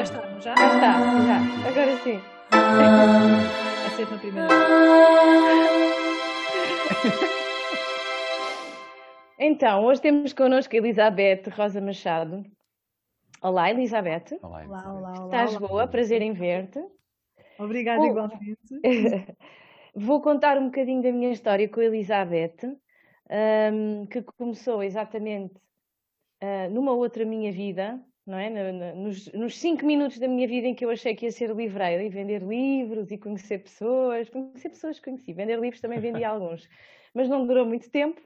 Já está, já? Já está, já. Agora sim. É sempre a primeira Então, hoje temos connosco a Elizabeth Rosa Machado. Olá, Elizabeth. Olá, Olá, olá, olá. Estás olá. boa? Prazer em ver-te. Obrigada, Oh. igualmente. Vou contar um bocadinho da minha história com a Elizabeth, ahm, que começou exatamente ah, numa outra minha vida, não é? Nos, nos cinco minutos da minha vida em que eu achei que ia ser livreira e vender livros e conhecer pessoas. Conhecer pessoas que conheci, vender livros também vendi alguns, mas não durou muito tempo.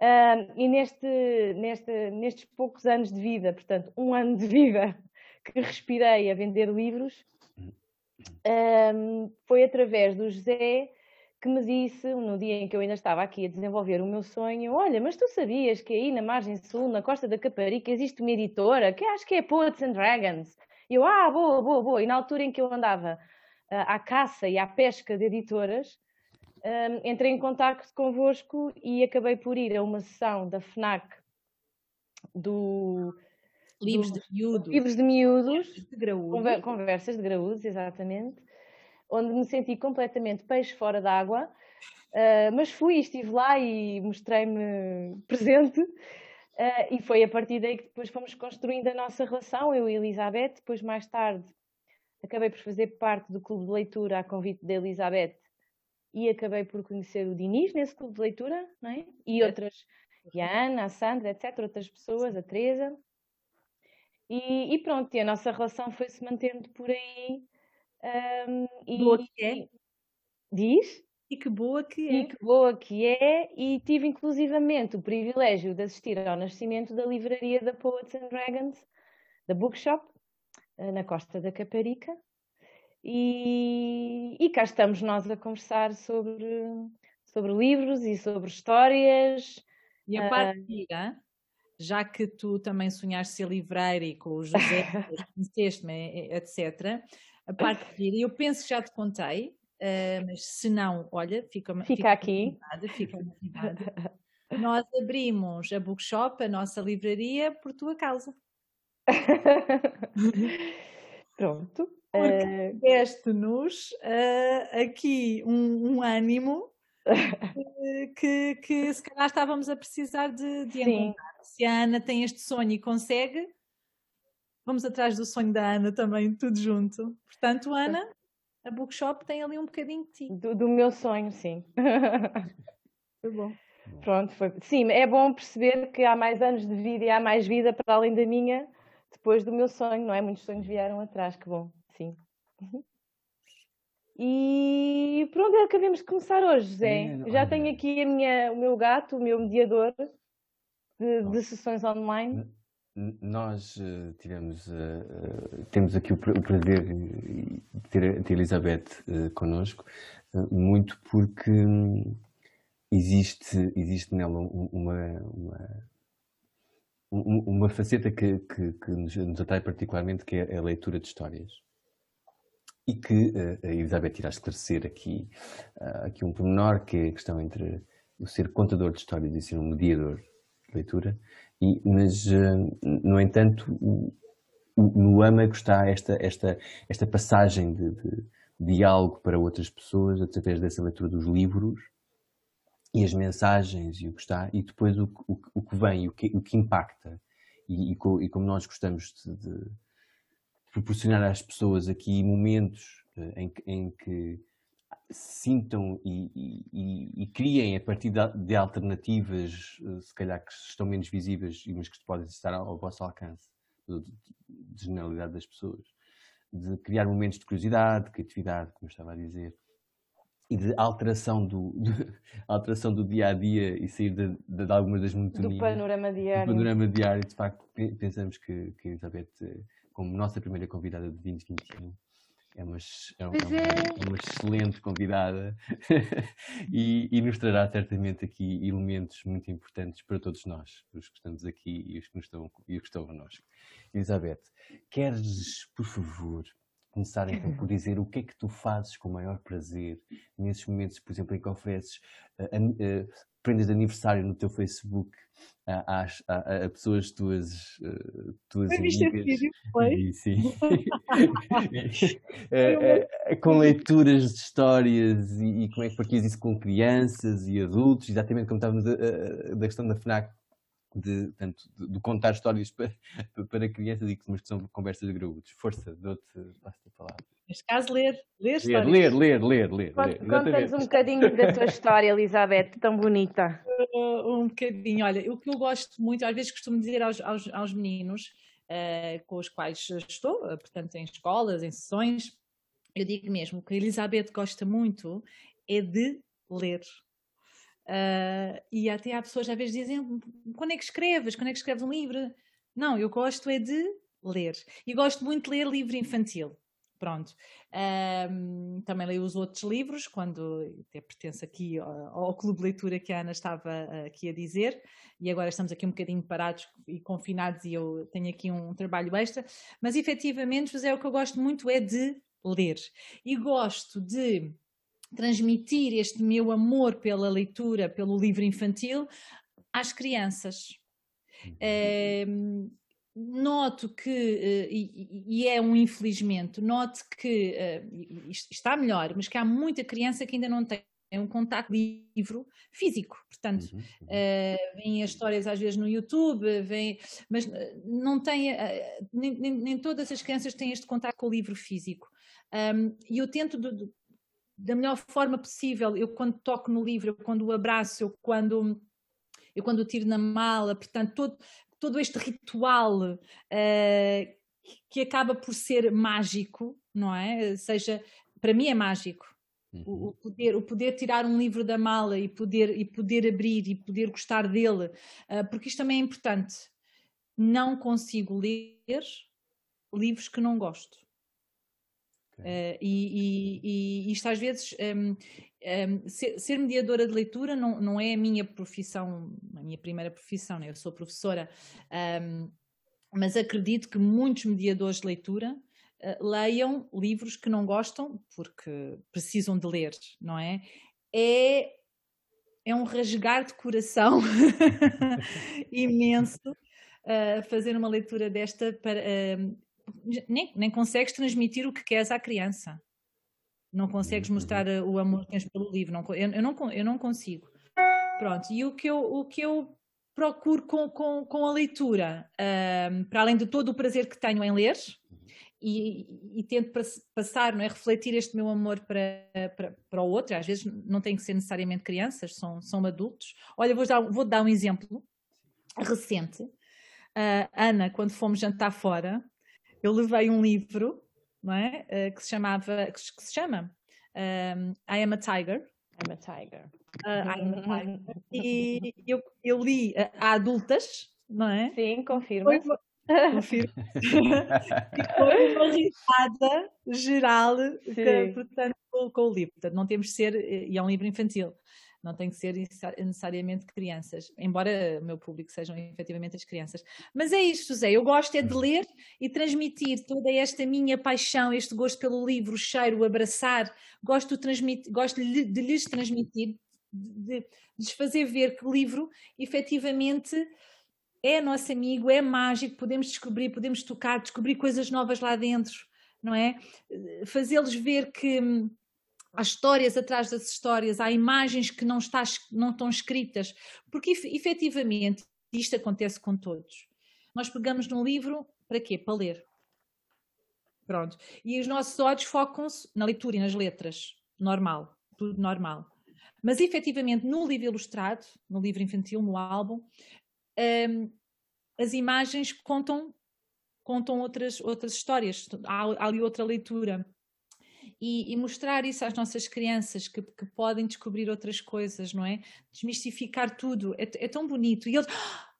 Ah, e neste, neste, nestes poucos anos de vida, portanto, um ano de vida que respirei a vender livros, Ahm, foi através do José que me disse, no dia em que eu ainda estava aqui a desenvolver o meu sonho, olha, mas tu sabias que aí na margem sul, na Costa da Caparica, existe uma editora que acho que é Poets and Dragons. E eu, ah, boa, boa, boa. E na altura em que eu andava ah, à caça e à pesca de editoras, ahm, entrei em contacto convosco e acabei por ir a uma sessão da FNAC do Livros do- de miúdos. Livros de Miúdos, de graúdo. Conver- Conversas de graúdos, exatamente, onde me senti completamente peixe fora d'água, ah, mas fui, estive lá e mostrei-me presente, ah, e foi a partir daí que depois fomos construindo a nossa relação, eu e a Elizabeth, depois mais tarde acabei por fazer parte do clube de leitura a convite da Elizabeth e acabei por conhecer o Diniz nesse clube de leitura, não é? E outras, e a Ana, a Sandra, etc., outras pessoas, a Teresa. E, e pronto, e a nossa relação foi-se mantendo por aí. Ahm, e, Boa que é. Diz? E que boa que E é. que boa que é, e tive inclusivamente o privilégio de assistir ao nascimento da livraria da Poets and Dragons, da Bookshop, eh, na Costa da Caparica. E, e cá estamos nós a conversar sobre, sobre livros e sobre histórias. E a Ah. parte gira, já que tu também sonhaste ser livreira e com o José, conheceste-me, etc. A parte gira, eu penso que já te contei, ah, mas se não, olha, fica, Fica aqui. Fica a novidade. Nós abrimos a bookshop, a nossa livraria, por tua causa. Pronto. Porque Eh, deste-nos ah, aqui um, um ânimo que, que se calhar estávamos a precisar de, de encontrar. Se a Ana tem este sonho e consegue, vamos atrás do sonho da Ana também, tudo junto. Portanto, Ana, a bookshop tem ali um bocadinho de ti. do, do meu sonho, sim. Foi bom. Pronto, foi. Sim, é bom perceber que há mais anos de vida e há mais vida para além da minha depois do meu sonho, não é? Muitos sonhos vieram atrás, que bom, sim. E pronto, acabamos de começar hoje, José. É, Já tenho aqui a minha, o meu gato, o meu mediador de, de sessões online. Nós eh, tivemos, eh, eh, temos aqui o, pra- o prazer de ter, a Elizabeth connosco, muito porque hum, existe, existe nela um- uma, uma, um- uma faceta que, que, que nos, nos atrai particularmente, que é a leitura de histórias. E que a Elizabeth irá esclarecer aqui, ah, aqui um pormenor, que é a questão entre o ser contador de histórias e ser um mediador de leitura. E, mas, eh, no entanto, no âmago está esta, esta, esta passagem de, de diálogo para outras pessoas através dessa leitura dos livros e as mensagens e o que está, e depois o, o, o que vem, o que, o que impacta. E, e, co- e como nós gostamos de, de proporcionar às pessoas aqui momentos eh, em, que- em que sintam e, e- e- criem a partir de, alternativas, eh, se calhar que estão menos visíveis, mas que podem estar ao, vosso alcance, de, de- de generalidade das pessoas, de criar momentos de curiosidade, de criatividade, como eu estava a dizer, e de alteração do, de- alteração do dia a dia e sair de, de, de algumas das Do monotonias panorama do diário. panorama diário, de facto, pe- pensamos que, que Elizabeth, eh, como nossa primeira convidada de 2021, é uma, é é uma- é. é uma excelente convidada e, e nos trará certamente aqui elementos muito importantes para todos nós, os que estamos aqui e os que, estão, e os que estão connosco. Elizabeth, queres, por favor, começar então por dizer o que é que tu fazes com o maior prazer nesses momentos, por exemplo, em que ofereces uh, uh, prendas de aniversário no teu Facebook a, a, a pessoas tuas, uh, tuas foi amigas. Vídeo, foi? sim. com leituras de histórias e, e, como é que partilhas isso com crianças e adultos, exatamente como estávamos a, da questão da FNAC de, tanto, de, de contar histórias para, para crianças e que, mas que são conversas de graúdos. Força, dou-te passo a palavra. Neste caso, ler. Ler, ler, ler, ler, ler, ler. Conta-nos um bocadinho da tua história, Elizabeth, tão bonita. Uh, um bocadinho. Olha, o que eu gosto muito, às vezes costumo dizer aos, aos, aos meninos uh, com os quais estou, uh, portanto, em escolas, em sessões, eu digo mesmo que a Elizabeth gosta muito é de ler. Uh, e até há pessoas às vezes dizem quando é que escreves? Quando é que escreves um livro? Não, eu gosto é de ler. E gosto muito de ler livro infantil. Pronto. Também leio os outros livros, quando até pertence aqui ao, ao, clube de leitura que a Ana estava aqui a dizer, e agora estamos aqui um bocadinho parados e confinados e eu tenho aqui um trabalho extra, mas efetivamente, José, o que eu gosto muito é de ler. E gosto de transmitir este meu amor pela leitura, pelo livro infantil, às crianças. É, noto que, eh, e, é um infelizmente, noto que eh, está melhor, mas que há muita criança que ainda não tem um contacto livro físico, portanto, uhum, uhum. Uh, vêm as histórias às vezes no YouTube, vem, mas não tem, uh, nem, nem, todas as crianças têm este contacto com o livro físico. Um, e eu tento de, da melhor forma possível. Eu quando toco no livro, eu quando o abraço, eu quando eu quando o tiro na mala, portanto todo todo este ritual uh, que acaba por ser mágico, não é? Seja para mim é mágico. Uhum. O, o, poder, o poder tirar um livro da mala e poder, e poder abrir e poder gostar dele, uh, porque isto também é importante. Não consigo ler livros que não gosto. Uh, e, e, e, isto às vezes um, um, ser, ser, mediadora de leitura não, não é a minha profissão, a minha primeira profissão, né? eu sou professora, um, mas acredito que muitos mediadores de leitura uh, leiam livros que não gostam porque precisam de ler, não é? É, é um rasgar de coração imenso uh, fazer uma leitura desta para nem, nem consegues transmitir o que queres à criança. Não consegues uhum. mostrar eh, o amor que tens pelo livro. Não, eu, eu, não, eu não consigo. Pronto, e o que eu, o que eu procuro com, com, com a leitura, um, para além de todo o prazer que tenho em ler, e, e, tento passar, não é, refletir este meu amor para, para, para o outro. Às vezes não tem que ser necessariamente crianças, são, são adultos. Olha, vou dar, vou dar um exemplo recente. Uh, Ana, quando fomos jantar fora, eu levei um livro não é? Uh, que se chamava que, se chama um, ehm, I Am a Tiger. I'm a Tiger. Uh, I am a Tiger. E eu, eu li uh, a adultas, não é? Sim, confirma. Foi, confirmo. e foi uma risada geral que, portanto, com, com, o livro. Portanto, não temos de ser, e é um livro infantil não tem que ser necessariamente crianças, embora o meu público sejam efetivamente as crianças. Mas é isto, José, eu gosto é de hum. ler e transmitir toda esta minha paixão, este gosto pelo livro, o cheiro, o abraçar, gosto de, transmitir, gosto de, lhes transmitir, de, lhes fazer ver que o livro efetivamente é nosso amigo, é mágico, podemos descobrir, podemos tocar, descobrir coisas novas lá dentro, não é? Fazê-los ver que hum, há histórias atrás das histórias, há imagens que não, está, não estão escritas, porque efetivamente isto acontece com todos. Nós pegamos num livro para quê? Para ler. Pronto. E os nossos olhos focam-se na leitura e nas letras. Normal. Tudo normal. Mas efetivamente no livro ilustrado, no livro infantil, no álbum, um, as imagens contam contam outras, outras histórias. Há, há ali outra leitura e, e, mostrar isso às nossas crianças que, que, podem descobrir outras coisas, não é? Desmistificar tudo, é, é tão bonito. E eles,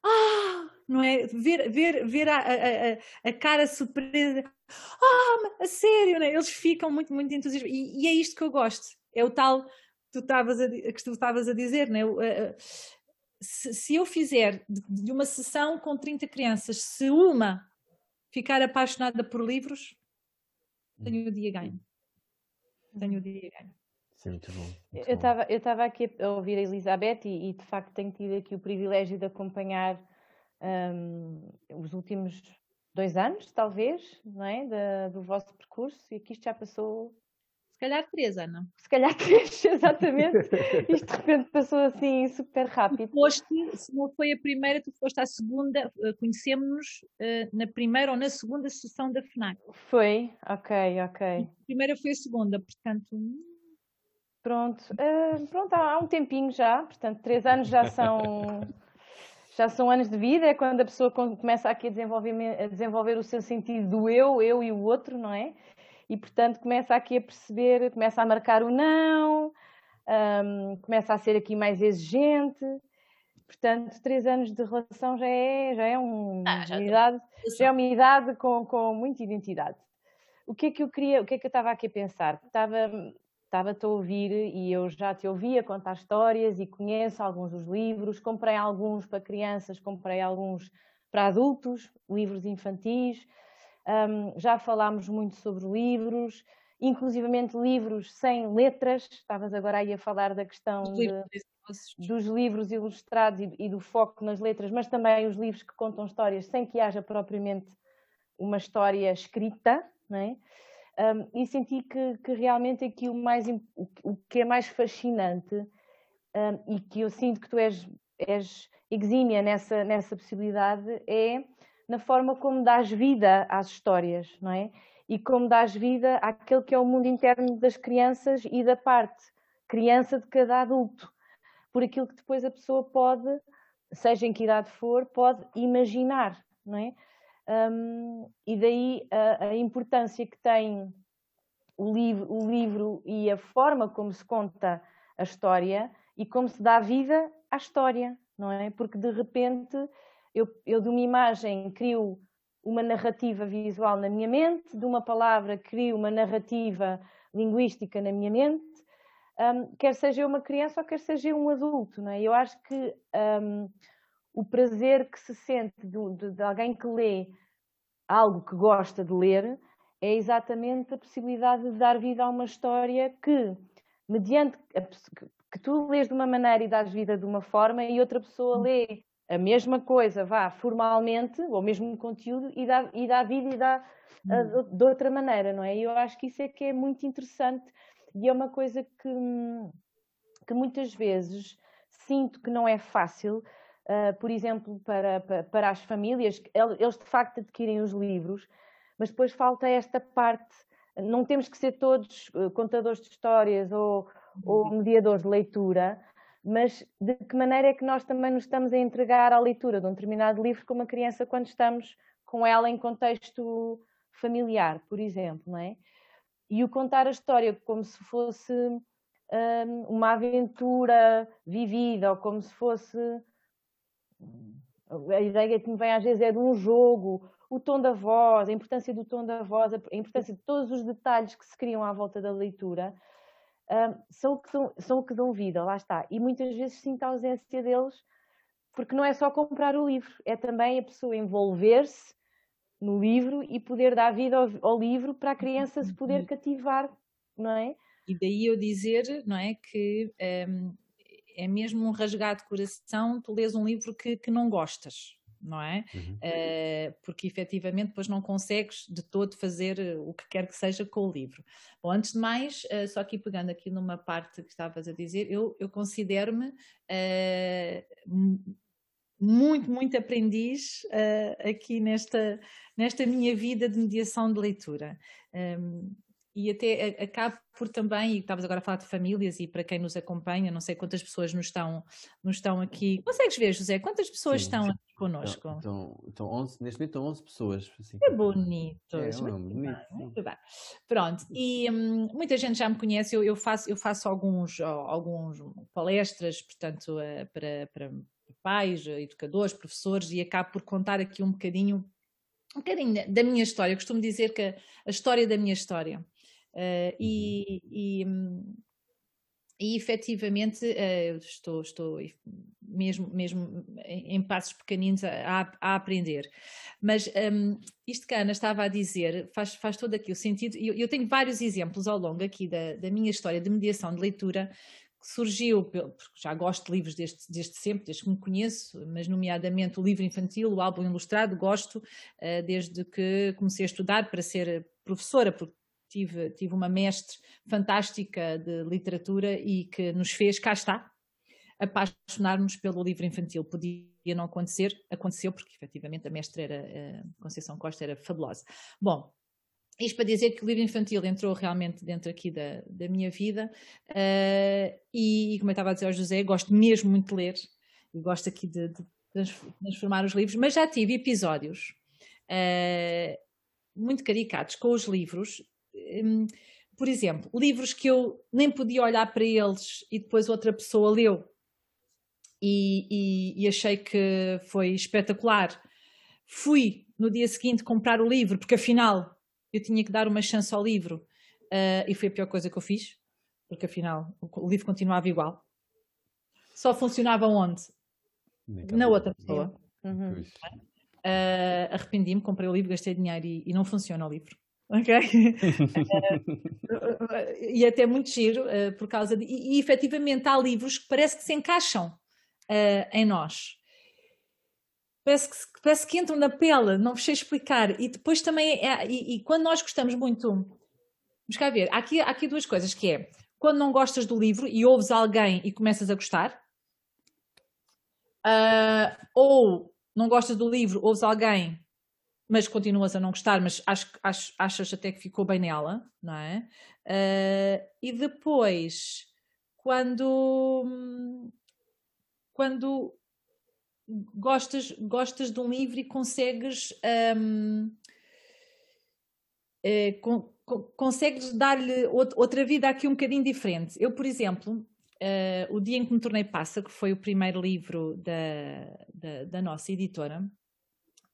ah, não é? Ver, ver, ver a, a, a cara surpresa, ah, a sério, não é? Eles ficam muito, muito entusiasmados. E, e é isto que eu gosto, é o tal tu estavas a, que tu estavas a dizer, não é? Se, se eu fizer de, de uma sessão com 30 crianças, se uma ficar apaixonada por livros, tenho o dia ganho. Tenho o dia ganho. Isso é muito bom. Muito eu estava eu estava aqui a ouvir a Elizabeth e, e, de facto tenho tido aqui o privilégio de acompanhar um, os últimos dois anos, talvez, não é? Da, do vosso percurso e aqui isto já passou se calhar três, Ana. Se calhar três, exatamente. Isto de repente passou assim super rápido. Foste, se não foi a primeira, tu foste à segunda, eh, conhecemos-nos uh, na primeira ou na segunda sessão da FNAC. Foi, ok, ok. A primeira foi a segunda, portanto. Hum. Pronto, uh, pronto, há um tempinho já, portanto, três anos já são. já são anos de vida, é quando a pessoa começa aqui a desenvolver, a desenvolver o seu sentido do eu, eu e o outro, não é? E portanto começa aqui a perceber, começa a marcar o não, um, começa a ser aqui mais exigente. Portanto, três anos de relação já é, já é um, ah, já uma idade, já é uma idade com, com muita identidade. O que é que eu queria, o que é que eu estava aqui a pensar? Estava, estava-te a ouvir e eu já te ouvia contar histórias e conheço alguns dos livros, comprei alguns para crianças, comprei alguns para adultos, livros infantis, um, já falámos muito sobre livros, inclusivamente livros sem letras. Estavas agora aí a falar da questão de, dos livros ilustrados e, e, do foco nas letras, mas também os livros que contam histórias sem que haja propriamente uma história escrita, não é? Um, e senti que, que, realmente aqui o, mais, o, que é mais fascinante um, e que eu sinto que tu és, és exímia nessa, nessa possibilidade é na forma como dás vida às histórias, não é? E como dás vida àquele que é o mundo interno das crianças e da parte criança de cada adulto. Por aquilo que depois a pessoa pode, seja em que idade for, pode imaginar, não é? Um, e daí a, a, importância que tem o livro, o livro e a forma como se conta a história e como se dá vida à história, não é? Porque de repente eu, eu de uma imagem crio uma narrativa visual na minha mente, de uma palavra crio uma narrativa linguística na minha mente, um, quer seja uma criança ou quer seja um adulto. Não é? Eu acho que um, o prazer que se sente de, de, de, alguém que lê algo que gosta de ler é exatamente a possibilidade de dar vida a uma história que, mediante a, que tu lês de uma maneira e dás vida de uma forma e outra pessoa lê a mesma coisa, vá, formalmente, ou mesmo conteúdo, e dá, e dá vida e dá uh, de outra maneira, não é? E eu acho que isso é que é muito interessante e é uma coisa que, que muitas vezes sinto que não é fácil, uh, por exemplo, para, para, para, as famílias, eles de facto adquirem os livros, mas depois falta esta parte, não temos que ser todos contadores de histórias ou, ou uhum. mediadores de leitura, mas de que maneira é que nós também nos estamos a entregar à leitura de um determinado livro com uma criança quando estamos com ela em contexto familiar, por exemplo, não é? E o contar a história como se fosse um, uma aventura vivida ou como se fosse a ideia que me vem às vezes é de um jogo, o tom da voz, a importância do tom da voz, a importância de todos os detalhes que se criam à volta da leitura, são, o que dão, são o que dão vida, lá está. E muitas vezes sinto a ausência deles, porque não é só comprar o livro, é também a pessoa envolver-se no livro e poder dar vida ao, ao, livro para a criança se poder cativar, não é? E daí eu dizer, não é, que um, é mesmo um rasgado de coração tu lês um livro que, que não gostas, não é? Uhum. Uh, porque efetivamente depois não consegues de todo fazer eh, o que quer que seja com o livro. Bom, antes de mais, uh, só aqui pegando aqui numa parte que estavas a dizer, eu, eu considero-me uh, muito, muito aprendiz aqui nesta, nesta minha vida de mediação de leitura. Um, e até acabo por também, e estavas agora a falar de famílias e para quem nos acompanha, não sei quantas pessoas nos estão, nos estão aqui. Consegues ver, José? Quantas pessoas Sim, estão aqui connosco? Então, então 11, neste momento estão 11 pessoas. Assim, é bonito. É, é muito, bonito, muito bem. Pronto, e hum, muita gente já me conhece, eu, eu, faço, eu faço alguns, alguns palestras, portanto, uh, para, para pais, educadores, professores, e acabo por contar aqui um bocadinho um bocadinho da minha história. Eu costumo dizer que a história da minha história. Uh, e, e, e efetivamente uh, estou, estou mesmo, mesmo em passos pequeninos a, a aprender. Mas um, isto que a Ana estava a dizer faz, faz todo aqui o sentido. Eu, eu tenho vários exemplos ao longo aqui da, da minha história de mediação de leitura que surgiu, porque já gosto de livros desde, desde sempre, desde que me conheço, mas nomeadamente o livro infantil, o álbum ilustrado, gosto uh, desde que comecei a estudar para ser professora, porque tive, tive uma mestre fantástica de literatura e que nos fez, cá está, apaixonar-nos pelo livro infantil. Podia não acontecer, aconteceu porque efetivamente a mestra era, a Conceição Costa era fabulosa. Bom, isto para dizer que o livro infantil entrou realmente dentro aqui da, da minha vida uh, e, como eu estava a dizer ao José, gosto mesmo muito de ler e gosto aqui de, de transformar os livros, mas já tive episódios uh, muito caricatos com os livros. Um, por exemplo, livros que eu nem podia olhar para eles e depois outra pessoa leu e, e, e achei que foi espetacular. Fui no dia seguinte comprar o livro, porque afinal eu tinha que dar uma chance ao livro uh, e foi a pior coisa que eu fiz, porque afinal o livro continuava igual. Só funcionava onde? Na outra pessoa. Uhum. Uh, Arrependi-me, comprei o livro, gastei dinheiro e, e não funciona o livro. Ok? uh, e até muito giro uh, por causa de. E, e efetivamente há livros que parece que se encaixam uh, em nós. Parece que, parece que entram na pele, não vos sei explicar. E depois também, é, e, e, quando nós gostamos muito, vamos cá ver, há aqui, há aqui duas coisas, que é, quando não gostas do livro e ouves alguém e começas a gostar, uh, ou não gostas do livro, ouves alguém, mas continuas a não gostar, mas acho, acho, achas até que ficou bem nela, não é? Uh, e depois, quando quando gostas, gostas de um livro e consegues um, é, con, consegues dar-lhe outra vida aqui um bocadinho diferente. Eu, por exemplo, uh, o dia em que me tornei pássaro, que foi o primeiro livro da, da, da, nossa editora,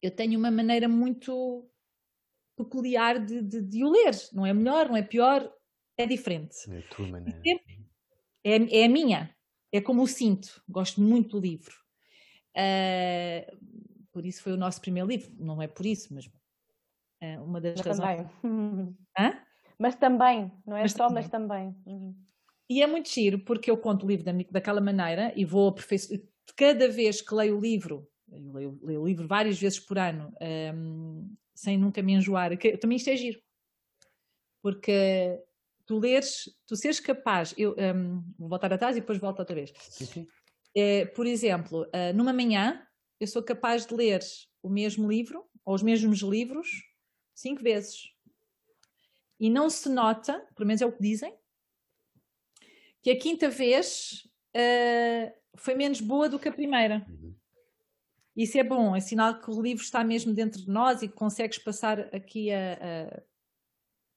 eu tenho uma maneira muito peculiar de, de, de, o ler. Não é melhor, não é pior, é diferente. É a tua maneira. É, é a minha é como o cinto, gosto muito do livro. Uh, por isso foi o nosso primeiro livro, não é por isso, mas uh, uma das mas razões. Também. Hã? Mas também, não é mas só, também. mas também. Uhum. E é muito giro porque eu conto o livro da, daquela maneira e vou aperfeiçoar. Cada vez que leio o livro, eu leio, leio o livro várias vezes por ano, um, sem nunca me enjoar, que, também isto é giro. Porque tu leres, tu seres capaz, eu um, vou voltar atrás e depois volto outra vez. É, por exemplo, uh, numa manhã eu sou capaz de ler o mesmo livro ou os mesmos livros cinco vezes. E não se nota, pelo menos é o que dizem, que a quinta vez uh, foi menos boa do que a primeira. Uhum. Isso é bom, é sinal que o livro está mesmo dentro de nós e que consegues passar aqui a, a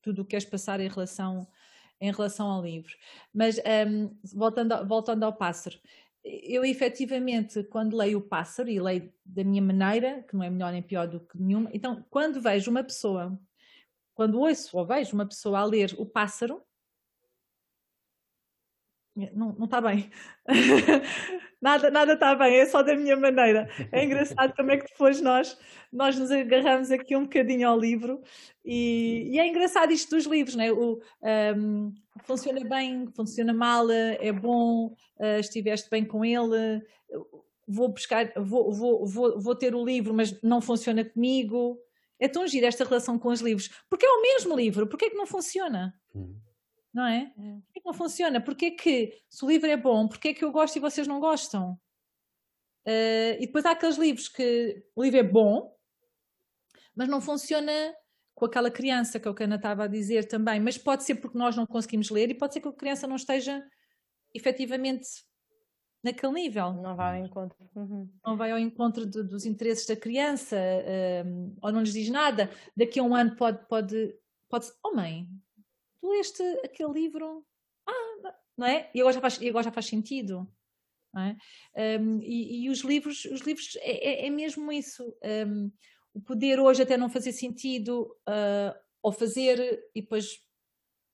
tudo o que queres passar em relação em relação ao livro. Mas um, voltando, voltando ao pássaro, eu efetivamente, quando leio o pássaro, e leio da minha maneira, que não é melhor nem pior do que nenhuma, então quando vejo uma pessoa, quando ouço ou vejo uma pessoa a ler o pássaro, não, não está bem. nada, nada está bem, é só da minha maneira. É engraçado como é que depois nós, nós nos agarramos aqui um bocadinho ao livro e, e é engraçado isto dos livros, né? o, um, funciona bem, funciona mal, é bom, uh, estiveste bem com ele, vou buscar, vou, vou, vou, vou ter o livro, mas não funciona comigo. É tão giro esta relação com os livros. Porque é o mesmo livro, porque é que não funciona? Hum não é? é? Porquê que não funciona? Porquê que, se o livro é bom, porquê que eu gosto e vocês não gostam? Uh, e depois há aqueles livros que o livro é bom, mas não funciona com aquela criança, que é o que a Ana estava a dizer também, mas pode ser porque nós não conseguimos ler e pode ser que a criança não esteja efetivamente naquele nível. Não vai ao encontro. Uhum. Não vai ao encontro de, dos interesses da criança, um, ou não lhes diz nada. Daqui a um ano pode, pode, pode oh mãe, tu leste aquele livro, ah, não é? E agora já faz, agora já faz sentido. É? Um, e, e, os livros, os livros é, é, é mesmo isso. Um, o poder hoje até não fazer sentido, uh, ou fazer e depois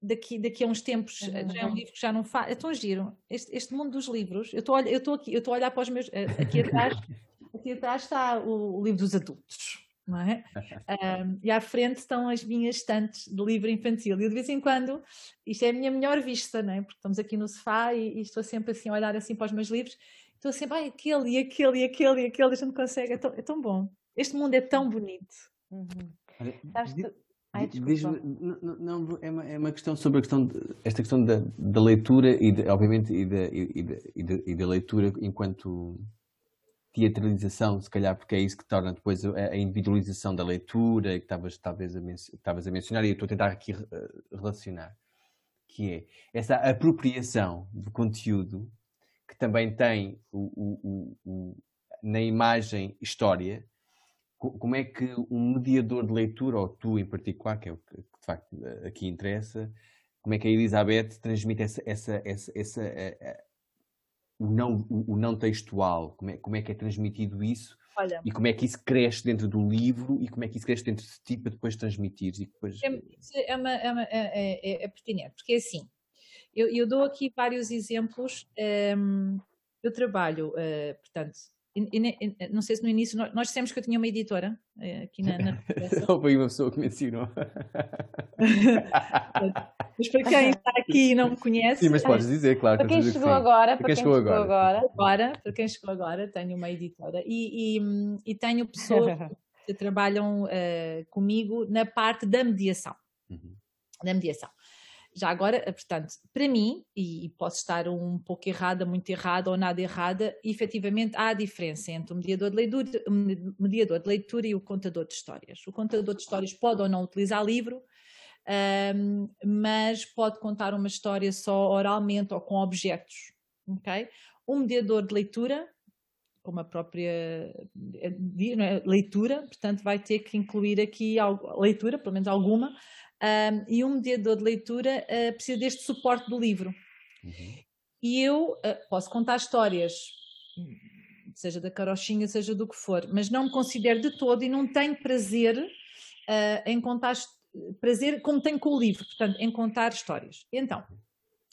daqui, daqui a uns tempos, uhum. já é um livro que já não faz. É tão giro. Este, este mundo dos livros, eu estou eu estou aqui, eu estou a olhar para os meus. Aqui atrás, aqui atrás está o, o livro dos adultos. Não é? Um, e à frente estão as minhas estantes de livro infantil. E de vez em quando, isto é a minha melhor vista, não é? Porque estamos aqui no sofá e, e estou sempre assim a olhar assim para os meus livros. Estou sempre, ai, aquele e aquele e aquele e aquele, a gente consegue. É tão, é tão bom. Este mundo é tão bonito. Uhum. Ai, não, não, é, uma, é uma questão sobre a questão de, esta questão da, da leitura e de, obviamente e da, e, da, e da leitura enquanto teatralização, se calhar, porque é isso que torna depois a, individualização da leitura que estavas talvez a, estavas a mencionar e eu estou a tentar aqui relacionar, que é essa apropriação de conteúdo que também tem o, o, o, na imagem história, como é que um mediador de leitura, ou tu em particular, que é o que de facto aqui interessa, como é que a Elizabeth transmite essa, essa, essa, essa eh, eh, o, não, o, o, não textual, como é, como é que é transmitido isso Olha, e como é que isso cresce dentro do livro e como é que isso cresce dentro de ti para depois transmitir e depois... É, é, uma, é, uma, é, é, é, pertinente, porque é assim, eu, eu dou aqui vários exemplos, um, ehm, eu trabalho, uh, portanto, e, e, não sei se no início, nós, nós dissemos que eu tinha uma editora eh, aqui na, na Foi uma pessoa que me ensinou. mas para quem está aqui e não me conhece. Sim, mas podes dizer, claro. Para quem chegou agora, para quem chegou agora. agora. Para quem chegou agora, tenho uma editora e, e, e tenho pessoas que trabalham uh, comigo na parte da mediação. Uhum. Da mediação. Já agora, eh, portanto, para mim, e posso estar um pouco errada, muito errada ou nada errada, efetivamente há a diferença entre o mediador de leitura, mediador de leitura e o contador de histórias. O contador de histórias pode ou não utilizar livro, um, mas pode contar uma história só oralmente ou com objetos. Okay? O mediador de leitura, como a própria eh, é? leitura, portanto, vai ter que incluir aqui leitura, pelo menos alguma, um, e um mediador de leitura uh, precisa deste suporte do livro. Uhum. E eu uh, posso contar histórias, seja da carochinha, seja do que for, mas não me considero de todo e não tenho prazer uh, em contar prazer como tenho com o livro, portanto, em contar histórias. Então,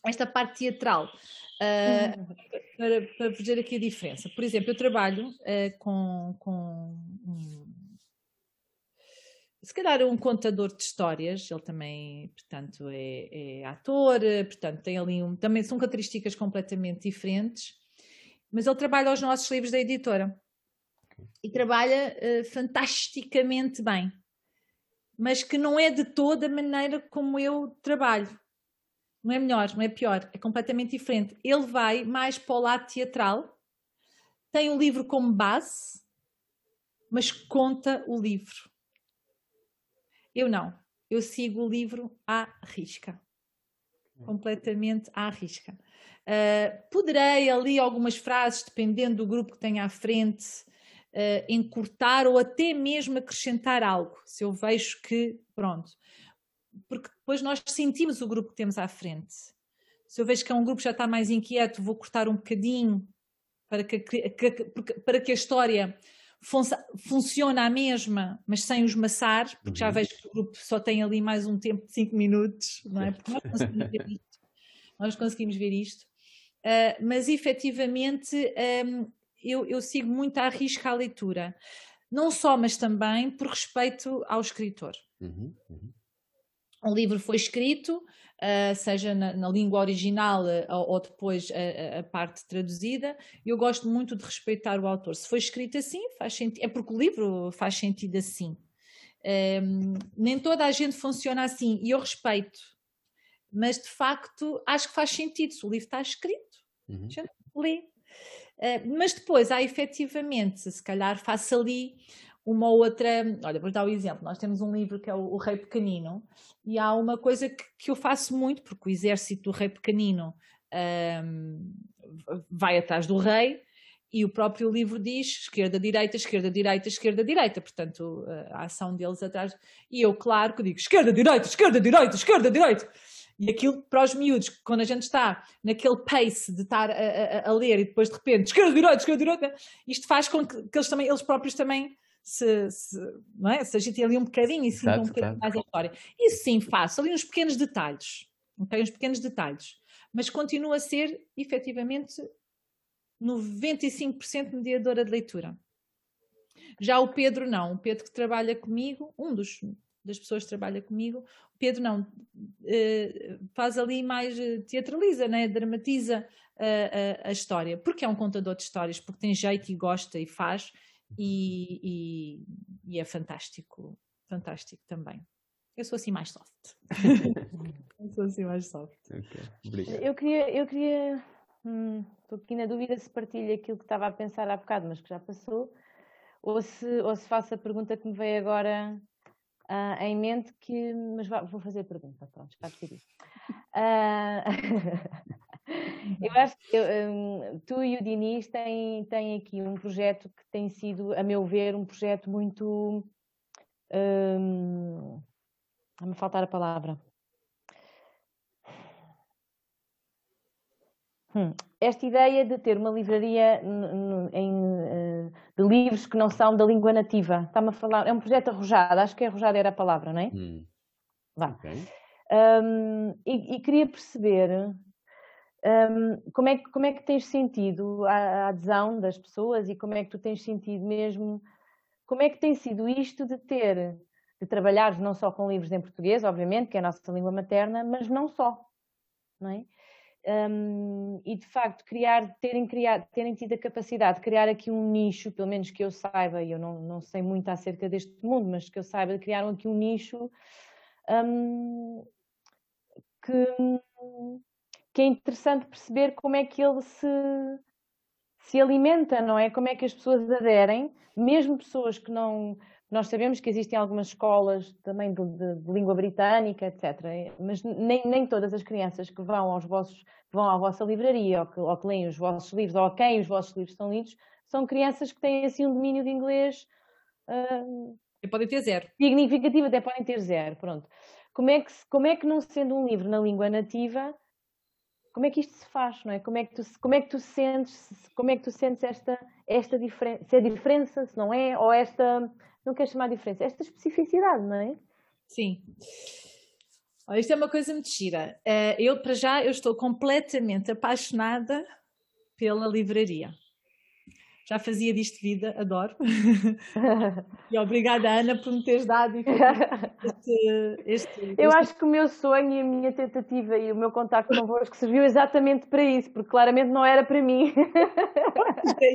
esta parte teatral, uh, para, para fazer aqui a diferença. Por exemplo, eu trabalho com, com um, se calhar um contador de histórias, ele também, portanto, é, é ator, portanto, tem ali um, também são características completamente diferentes, mas ele trabalha os nossos livros da editora e trabalha uh, fantasticamente bem, mas que não é de toda a maneira como eu trabalho. Não é melhor, não é pior, é completamente diferente. Ele vai mais para o lado teatral, tem o livro como base, mas conta o livro eu não. Eu sigo o livro à risca. Completamente à risca. Uh, poderei ali algumas frases, dependendo do grupo que tenha à frente, uh, encurtar ou até mesmo acrescentar algo, se eu vejo que, pronto. Porque depois nós sentimos o grupo que temos à frente. Se eu vejo que é um grupo que já está mais inquieto, vou cortar um bocadinho para que, que, para que a história fun funciona a mesma, mas sem os maçar, porque já uhum. vejo que o grupo só tem ali mais um tempo de 5 minutos, não é? Porque nós conseguimos ver isto. Nós conseguimos ver isto. Uh, mas efetivamente um, eu, eu, sigo muito à risca a leitura. Não só, mas também por respeito ao escritor. Uhum, uhum. Um livro foi escrito, uh, seja na, na, língua original uh, ou, depois a, a, parte traduzida. Eu gosto muito de respeitar o autor. Se foi escrito assim, faz sentido. É porque o livro faz sentido assim. Um, nem toda a gente funciona assim e eu respeito, mas de facto acho que faz sentido. Se o livro está escrito, uhum. a gente lê. Uh, mas depois há efetivamente, se calhar faço ali uma outra. Olha, vou dar o um exemplo. Nós temos um livro que é o, Rei Pequenino, e há uma coisa que, que, eu faço muito, porque o exército do Rei Pequenino um, vai atrás do rei. E o próprio livro diz esquerda, direita, esquerda, direita, esquerda, direita. Portanto, a ação deles atrás. E eu, claro, que digo esquerda, direita, esquerda, direita, esquerda, direita. E aquilo para os miúdos, quando a gente está naquele pace de estar a, a, a ler e depois de repente esquerda, direita, esquerda, direita, isto faz com que, que eles, também, eles próprios também se, se, não é? se agitem ali um bocadinho e sintam um bocadinho mais a história. Isso sim, faço ali uns pequenos detalhes. okay? uns pequenos detalhes, mas continua a ser efetivamente 95% mediadora de leitura. Já o Pedro não, o Pedro que trabalha comigo, um dos das pessoas que trabalha comigo, o Pedro não uh, faz ali mais uh, teatraliza, né? dramatiza uh, a história, porque é um contador de histórias, porque tem jeito e gosta e faz, e, e, e é fantástico, fantástico também. Eu sou assim mais soft. eu sou assim mais soft. Okay. Eu queria, eu queria hum, estou aqui na dúvida se partilho aquilo que estava a pensar há bocado, mas que já passou, ou se, ou se faço a pergunta que me veio agora uh, em mente, que, mas vou fazer a pergunta, pronto, está decidido. Uh, eu acho que um, tu e o Diniz têm, têm aqui um projeto que tem sido, a meu ver, um projeto muito. Um, me faltar a palavra. Hum, esta ideia de ter uma livraria em, eh, de livros que não são da língua nativa, está-me a falar, é um projeto arrojado, acho que arrojado era a palavra, não é? Hum. Vá. Okay. Um, e, e, queria perceber um, como, é que, como é que tens sentido a, a, adesão das pessoas e como é que tu tens sentido mesmo, como é que tem sido isto de ter, de trabalhar não só com livros em português, obviamente, que é a nossa língua materna, mas não só, não é? Um, e de facto criar, terem, criado, terem tido a capacidade de criar aqui um nicho, pelo menos que eu saiba, e eu não, não sei muito acerca deste mundo, mas que eu saiba, criaram aqui um nicho um, que, que é interessante perceber como é que ele se, se alimenta, não é? Como é que as pessoas aderem, mesmo pessoas que não, nós sabemos que existem algumas escolas também de, de, de língua britânica, etc. Mas nem, nem todas as crianças que vão aos vossos vão à vossa livraria ou que, ou que leem os vossos livros ou a quem os vossos livros são lidos são crianças que têm assim um domínio de inglês uh, podem ter zero significativo até podem ter zero pronto como é que como é que não sendo um livro na língua nativa como é que isto se faz não é como é que tu como é que tu sentes como é que tu sentes esta esta diferença se é diferença se não é ou esta não queres chamar diferença, esta especificidade, não é? Sim. Olha, isto é uma coisa muito gira. Eh, eu, para já, eu estou completamente apaixonada pela livraria. Já fazia disto vida, adoro. e obrigada, Ana, por me teres dado este, este, Eu acho que o meu sonho e a minha tentativa e o meu contacto convosco serviu exatamente para isso, porque claramente não era para mim.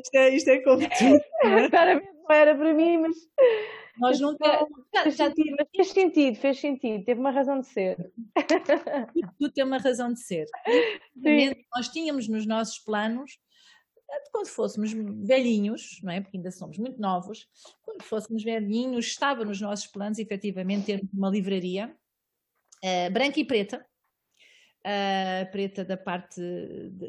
isto, é, isto é como tudo. É? Claramente não era para mim, mas. Nós nunca. Fez sentido, mas fez sentido, fez sentido, teve uma razão de ser. Tudo tem uma razão de ser. Nós tínhamos nos nossos planos, quando fôssemos velhinhos, não é? Porque ainda somos muito novos, quando fôssemos velhinhos, estava nos nossos planos, efetivamente, ter uma livraria uh, branca e preta, a preta da parte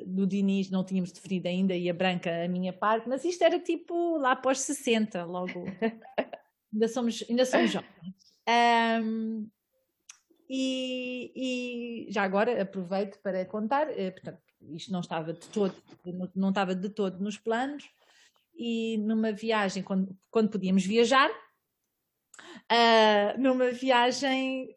do Diniz não tínhamos definido ainda e a branca a minha parte, mas isto era tipo lá após 60, logo. ainda, somos, ainda somos jovens. Um, e, e, já agora aproveito para contar, eh, portanto, isto não estava de todo, não estava de todo nos planos, e numa viagem, quando, quando podíamos viajar, uh, numa viagem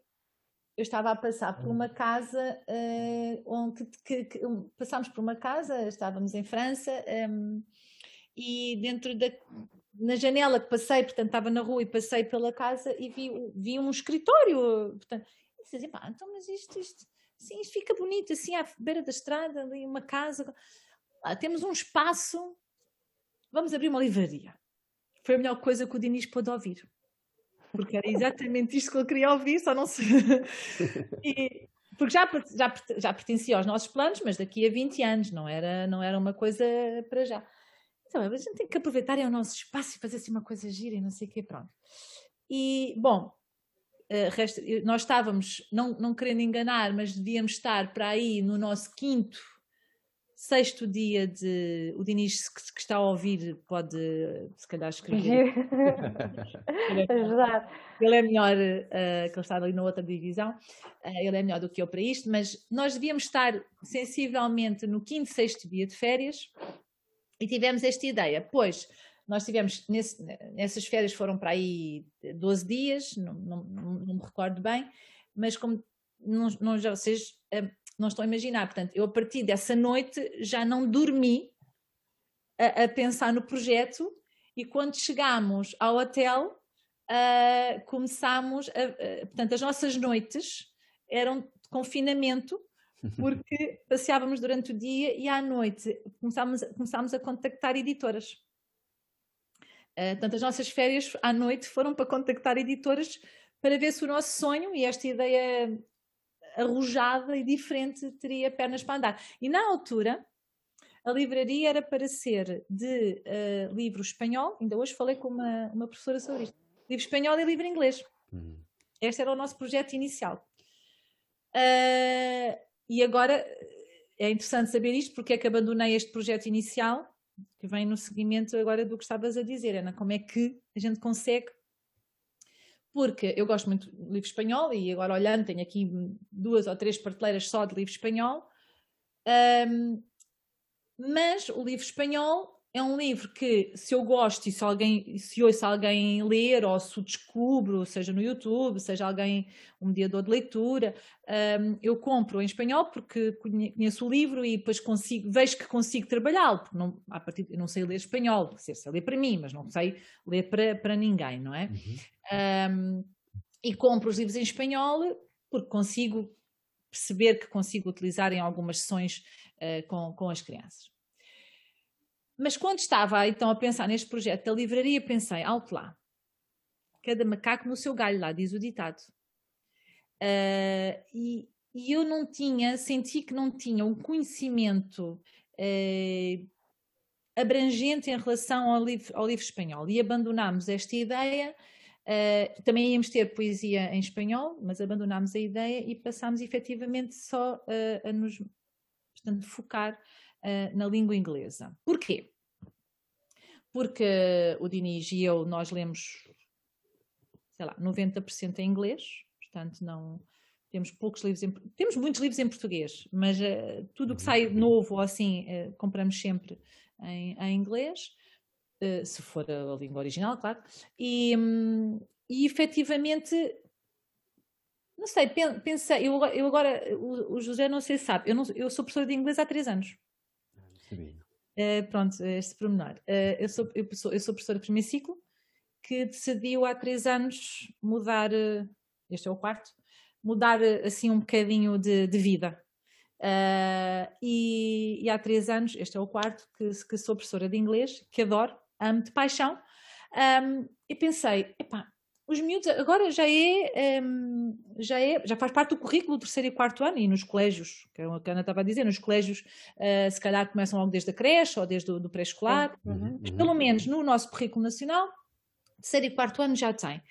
eu estava a passar por uma casa uh, onde que, que, passámos por uma casa, estávamos em França um, e dentro da na janela que passei, portanto estava na rua e passei pela casa e vi, vi um escritório, portanto, e assim, pá, então mas isto, isto, isto fica bonito assim à beira da estrada, ali uma casa, ah, temos um espaço, vamos abrir uma livraria. Foi a melhor coisa que o Diniz pôde ouvir porque era exatamente isto que ele queria ouvir, só não se. e, porque já, já, já pertencia aos nossos planos, mas daqui a 20 anos, não era, não era uma coisa para já. Então, a gente tem que aproveitar é o nosso espaço e fazer assim uma coisa gira e não sei o quê, pronto. E, bom, uh, nós estávamos, não, não querendo enganar, mas devíamos estar para aí no nosso quinto sexto dia de. O Dinis, que, que está a ouvir, pode se calhar escrever. Ajudar. ele é melhor, uh, que ele está ali na outra divisão, uh, ele é melhor do que eu para isto, mas nós devíamos estar sensivelmente no quinto, sexto dia de férias e tivemos esta ideia. Pois, nós tivemos, nesse, nessas férias foram para aí 12 dias, não, não, não, me recordo bem, mas como não, não, já, vocês uh, não estão a imaginar. Portanto, eu a partir dessa noite já não dormi a, a pensar no projeto e quando chegámos ao hotel uh, começámos, a, portanto, as nossas noites eram de confinamento porque passeávamos durante o dia e à noite começámos, começámos a contactar editoras. Uh, portanto, as nossas férias à noite foram para contactar editoras para ver se o nosso sonho e esta ideia arrojada e diferente teria pernas para andar. E na altura, a livraria era para ser de uh, livro espanhol, ainda hoje falei com uma, uma professora sobre isto, livro espanhol e livro inglês. Uhum. Este era o nosso projeto inicial. Uh, e agora é interessante saber isto, porque é que abandonei este projeto inicial, que vem no seguimento agora do que estavas a dizer, Ana, como é que a gente consegue? Porque eu gosto muito de livro espanhol e agora olhando tenho aqui duas ou três prateleiras só de livro espanhol. Um, mas o livro espanhol é um livro que, se eu gosto e se alguém, se ouço alguém ler, ou se o descubro, seja no YouTube, seja alguém, um mediador de leitura, um, eu compro em espanhol porque conheço o livro e depois consigo, vejo que consigo trabalhá-lo, porque não, a partir, eu não sei ler espanhol, sei, sei ler para mim, mas não sei ler para, para ninguém, não é? Uhum. Um, e compro os livros em espanhol porque consigo perceber que consigo utilizar em algumas sessões uh, com, com as crianças. Mas quando estava então a pensar neste projeto da livraria, pensei, alto lá, cada macaco no seu galho, lá diz o ditado. Uh, e, e, eu não tinha, senti que não tinha um conhecimento uh, abrangente em relação ao livro, ao livro espanhol e abandonámos esta ideia. Uh, também íamos ter poesia em espanhol, mas abandonámos a ideia e passámos efetivamente só a nos portanto, focar uh, na língua inglesa. Porquê? Porque o Diniz e eu, nós lemos, sei lá, 90% em inglês, portanto não temos poucos livros, em, temos muitos livros em português, mas uh, tudo que sai novo ou assim, uh, compramos sempre em, em inglês, se for a, a, língua original, claro, e, um, e efetivamente não sei, pensei, eu, eu agora, o, o, José não sei se sabe, eu, não, eu sou professora de inglês há três anos. Uh, pronto, este pormenor. Uh, eu, sou, eu, sou, eu sou professora de primeiro ciclo, que decidiu há três anos mudar, uh, este é o quarto, mudar assim um bocadinho de, de vida. E, e, há três anos, este é o quarto, que, que sou professora de inglês, que adoro, amo de paixão, um, e pensei, epá, os miúdos agora já é, um, já é, já faz parte do currículo do terceiro e quarto ano e nos colégios, que é o que a Ana estava a dizer, nos colégios uh, se calhar começam logo desde a creche ou desde o pré-escolar, uhum. mas pelo menos no nosso currículo nacional, terceiro e quarto ano já tem.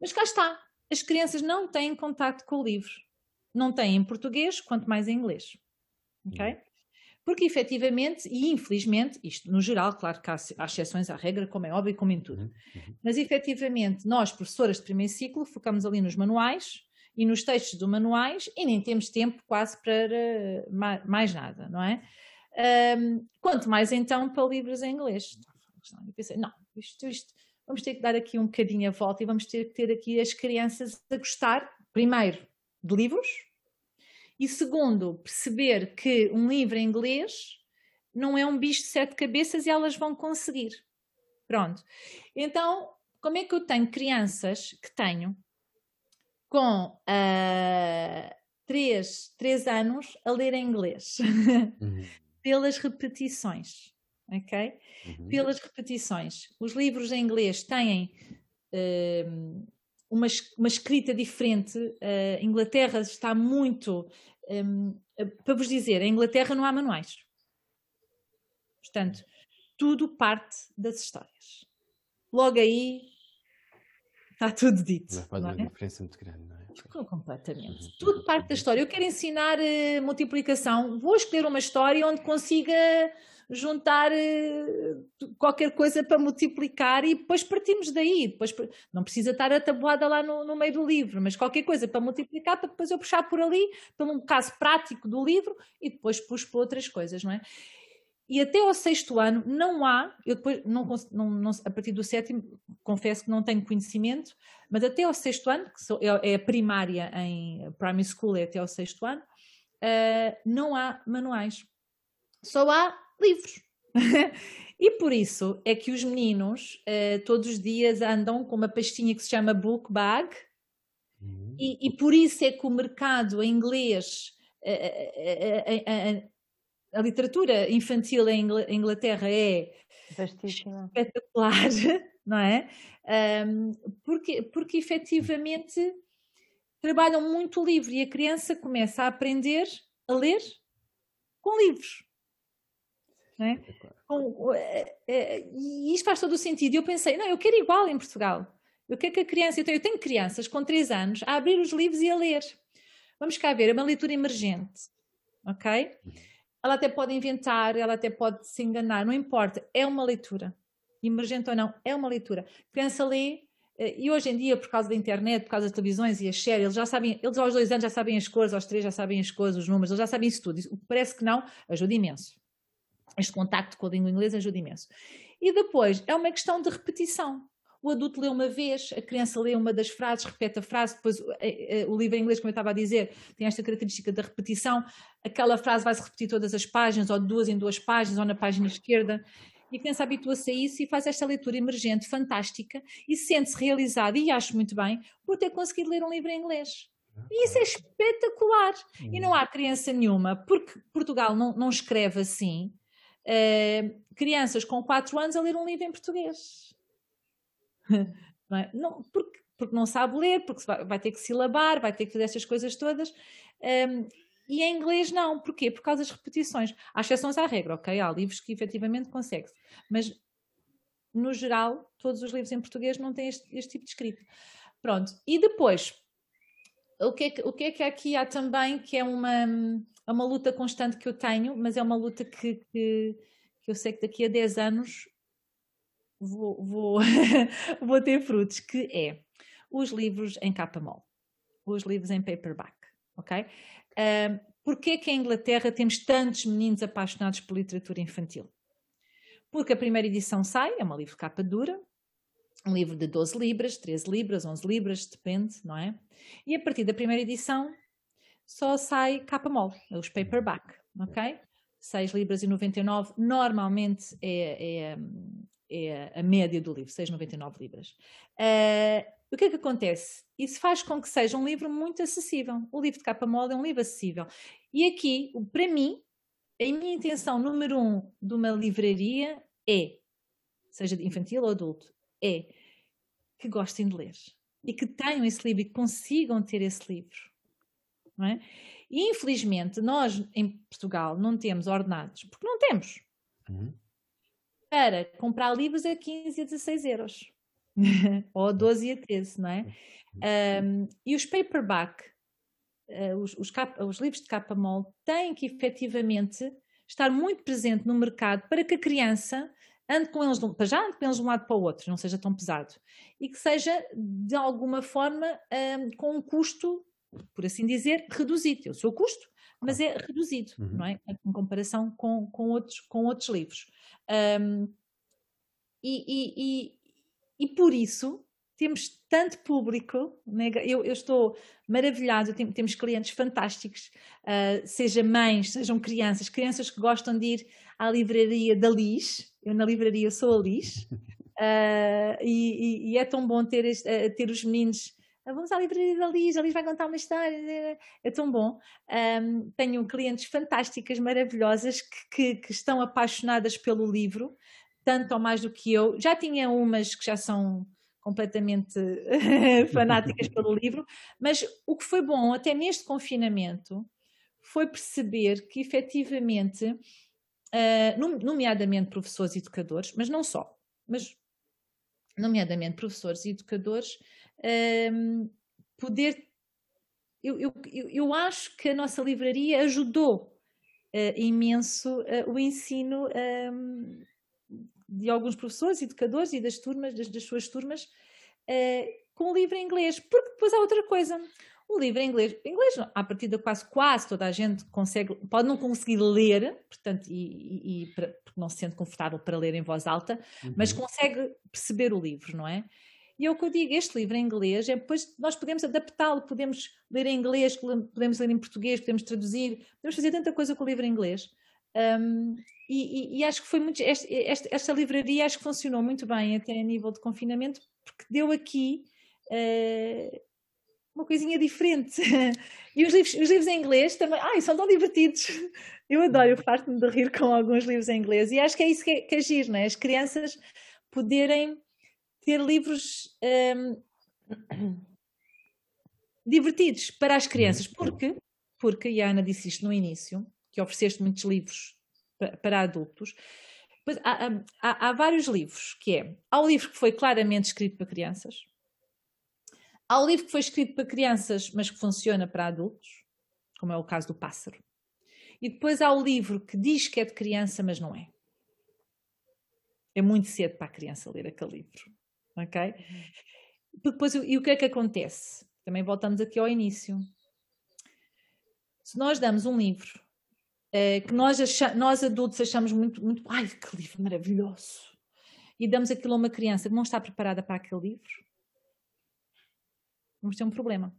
Mas cá está, as crianças não têm contato com o livro, não têm em português, quanto mais em inglês. Ok? Uhum. Porque efetivamente, e infelizmente, isto no geral, claro que há, há exceções à regra, como é óbvio, como em tudo, uhum, uhum. mas efetivamente nós, professoras de primeiro ciclo, focamos ali nos manuais e nos textos do manuais e nem temos tempo quase para uh, mais nada, não é? Um, quanto mais então para livros em inglês. Eu pensei, não, isto, isto, vamos ter que dar aqui um bocadinho a volta e vamos ter que ter aqui as crianças a gostar, primeiro, de livros, e segundo, perceber que um livro em inglês não é um bicho de sete cabeças e elas vão conseguir. Pronto. Então, como é que eu tenho crianças que tenho com uh, três, três anos a ler em inglês? Uhum. Pelas repetições. Ok? Uhum. Pelas repetições. Os livros em inglês têm uh, uma, uma escrita diferente. A uh, Inglaterra está muito. Um, para vos dizer, em Inglaterra não há manuais. Portanto, tudo parte das histórias. Logo aí está tudo dito. Mas faz uma é? diferença muito grande, não é? Completamente. Uhum. Tudo parte da história. Eu quero ensinar uh, multiplicação. Vou escolher uma história onde consiga juntar uh, qualquer coisa para multiplicar e depois partimos daí. Depois, não precisa estar a tabuada lá no, no, meio do livro, mas qualquer coisa para multiplicar, para depois eu puxar por ali, pelo um caso prático do livro e depois puxo para outras coisas, não é? e até ao sexto ano não há, eu depois, não, não, não, a partir do sétimo, confesso que não tenho conhecimento, mas até ao sexto ano, que sou, é, é primária em primary school, é até ao sexto ano, uh, não há manuais. Só há livros. e por isso é que os meninos uh, todos os dias andam com uma pastinha que se chama book bag, uhum. e, e, por isso é que o mercado em inglês. Uh, a literatura infantil em Inglaterra é Vastíssima. espetacular, não é? Um, porque, porque efetivamente trabalham muito o livro e a criança começa a aprender a ler com livros. Não é? Com, é, é, e isto faz todo o sentido. E eu pensei, não, eu quero igual em Portugal. Eu quero que a criança, eu tenho, eu tenho crianças com 3 anos a abrir os livros e a ler. Vamos cá ver, é uma leitura emergente, ok? Uhum ela até pode inventar, ela até pode se enganar, não importa, é uma leitura. Emergente ou não, é uma leitura. A criança lê, eh, e hoje em dia, por causa da internet, por causa das televisões e as séries, eles já sabem, eles aos dois anos já sabem as cores, aos três já sabem as cores, os números, eles já sabem isso tudo. Isso, parece que não, ajuda imenso. Este contacto com a língua inglesa ajuda imenso. E depois, é uma questão de repetição o adulto lê uma vez, a criança lê uma das frases, repete a frase, depois eh, eh, o livro em inglês, como eu estava a dizer, tem esta característica da repetição, aquela frase vai-se repetir todas as páginas, ou duas em duas páginas, ou na página esquerda, e a criança habitua-se a isso e faz esta leitura emergente, fantástica, e sente-se realizada, e acho muito bem, por ter conseguido ler um livro em inglês. E isso é espetacular. E não há criança nenhuma, porque Portugal não, não escreve assim, uh, crianças com 4 anos a ler um livro em português. Não, é? não porque, porque não sabe ler, porque vai, vai, ter que silabar, vai ter que fazer estas coisas todas. Um, e em inglês não. Porquê? Por causa das repetições. Há exceções à regra, ok? Há livros que efetivamente consegue-se. Mas, no geral, todos os livros em português não têm este, este tipo de escrita. Pronto. E depois, o que, é que, o que é que aqui há também que é uma, é uma luta constante que eu tenho, mas é uma luta que, que, que eu sei que daqui a 10 anos vou, vou, vou ter frutos, que é os livros em capa mole, os livros em paperback, ok? Uh, Porquê que em Inglaterra temos tantos meninos apaixonados por literatura infantil? Porque a primeira edição sai, é um livro capa dura, um livro de 12 libras, 13 libras, 11 libras, depende, não é? E a partir da primeira edição só sai capa mole, é os paperback, ok? 6 libras e 99 normalmente é, é, é a média do livro, 6,99 libras. Uh, o que é que acontece? Isso faz com que seja um livro muito acessível. O livro de capa mole é um livro acessível. E aqui, para mim, a minha intenção número um de uma livraria é, seja infantil ou adulto, é que gostem de ler e que tenham esse livro e consigam ter esse livro. Não é? E infelizmente, nós em Portugal não temos ordenados, porque não temos. Uhum para comprar livros a 15 e 16 euros. Ou a 12 e a 13, não é? Um, e os paperback, uh, os, os, capa, os, livros de capa mole, têm que efetivamente estar muito presente no mercado para que a criança ande com eles, para já ande com eles de um lado para o outro, não seja tão pesado. E que seja, de alguma forma, um, com um custo, por assim dizer, reduzido. É o seu custo, mas é reduzido, uhum. não é? Em comparação com, com, outros, com outros livros. Um, e, e, e, e, por isso temos tanto público, né? eu, eu, estou maravilhada, temos clientes fantásticos, uh, seja mães, sejam crianças, crianças que gostam de ir à livraria da Lis, eu na livraria sou a Lis, uh, e, é tão bom ter, este, uh, ter os meninos vamos à livraria da Liz, a Liz vai contar uma história, é tão bom. Um, tenho clientes fantásticas, maravilhosas, que, que, que, estão apaixonadas pelo livro, tanto ou mais do que eu. Já tinha umas que já são completamente fanáticas pelo livro, mas o que foi bom, até neste confinamento, foi perceber que efetivamente, uh, nomeadamente professores e educadores, mas não só, mas nomeadamente professores e educadores, um, poder. Eu, eu, eu acho que a nossa livraria ajudou uh, imenso uh, o ensino um, de alguns professores, educadores e das turmas, das, das suas turmas, uh, com o livro em inglês. Porque depois há outra coisa. o livro em inglês, em inglês, a partir de quase, quase toda a gente consegue, pode não conseguir ler, portanto, e, e, e porque não se sente confortável para ler em voz alta, uhum. mas consegue perceber o livro, não é? E é o que eu digo, este livro em inglês, é depois nós podemos adaptá-lo, podemos ler em inglês, podemos ler em português, podemos traduzir, podemos fazer tanta coisa com o livro em inglês. Um, e, e, e, acho que foi muito. Esta, esta, esta, livraria acho que funcionou muito bem até a nível de confinamento, porque deu aqui uh, uma coisinha diferente. e os livros, os livros em inglês também. Ai, são tão divertidos! Eu adoro, eu farto-me de rir com alguns livros em inglês. E acho que é isso que é, que é giro, não é? As crianças poderem ter livros um, divertidos para as crianças. Porque, porque, e a Ana disse isto no início, que ofereceste muitos livros para, adultos. Há, há, há, vários livros, que é, há o livro que foi claramente escrito para crianças, há o livro que foi escrito para crianças, mas que funciona para adultos, como é o caso do Pássaro, e depois há o livro que diz que é de criança, mas não é. É muito cedo para a criança ler aquele livro ok? Depois, e o que é que acontece? Também voltamos aqui ao início. Se nós damos um livro eh, que nós, nós adultos achamos muito, muito, ai, que livro maravilhoso, e damos aquilo a uma criança que não está preparada para aquele livro, vamos ter um problema.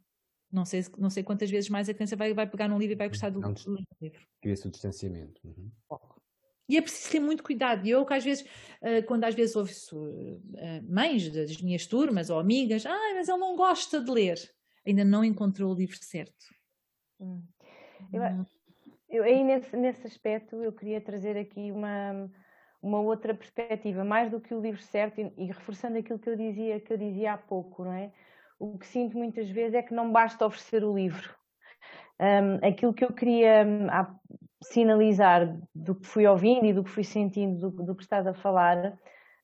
Não sei, não sei quantas vezes mais a criança vai, vai pegar num livro e vai gostar do, não, do livro. Cria-se o distanciamento. Uhum. E é preciso ter muito cuidado. E eu, que às vezes, eh, quando às vezes ouço eh, mães das minhas turmas ou amigas, ah, mas ele não gosta de ler, ainda não encontrou o livro certo. Hum. Eu, eu, aí nesse, nesse aspecto eu queria trazer aqui uma, uma outra perspectiva, mais do que o livro certo, e, e reforçando aquilo que eu dizia, que eu dizia há pouco, não é? O que sinto muitas vezes é que não basta oferecer o livro. Um, aquilo que eu queria hum, há sinalizar do que fui ouvindo e do que fui sentindo do, do que estás a falar,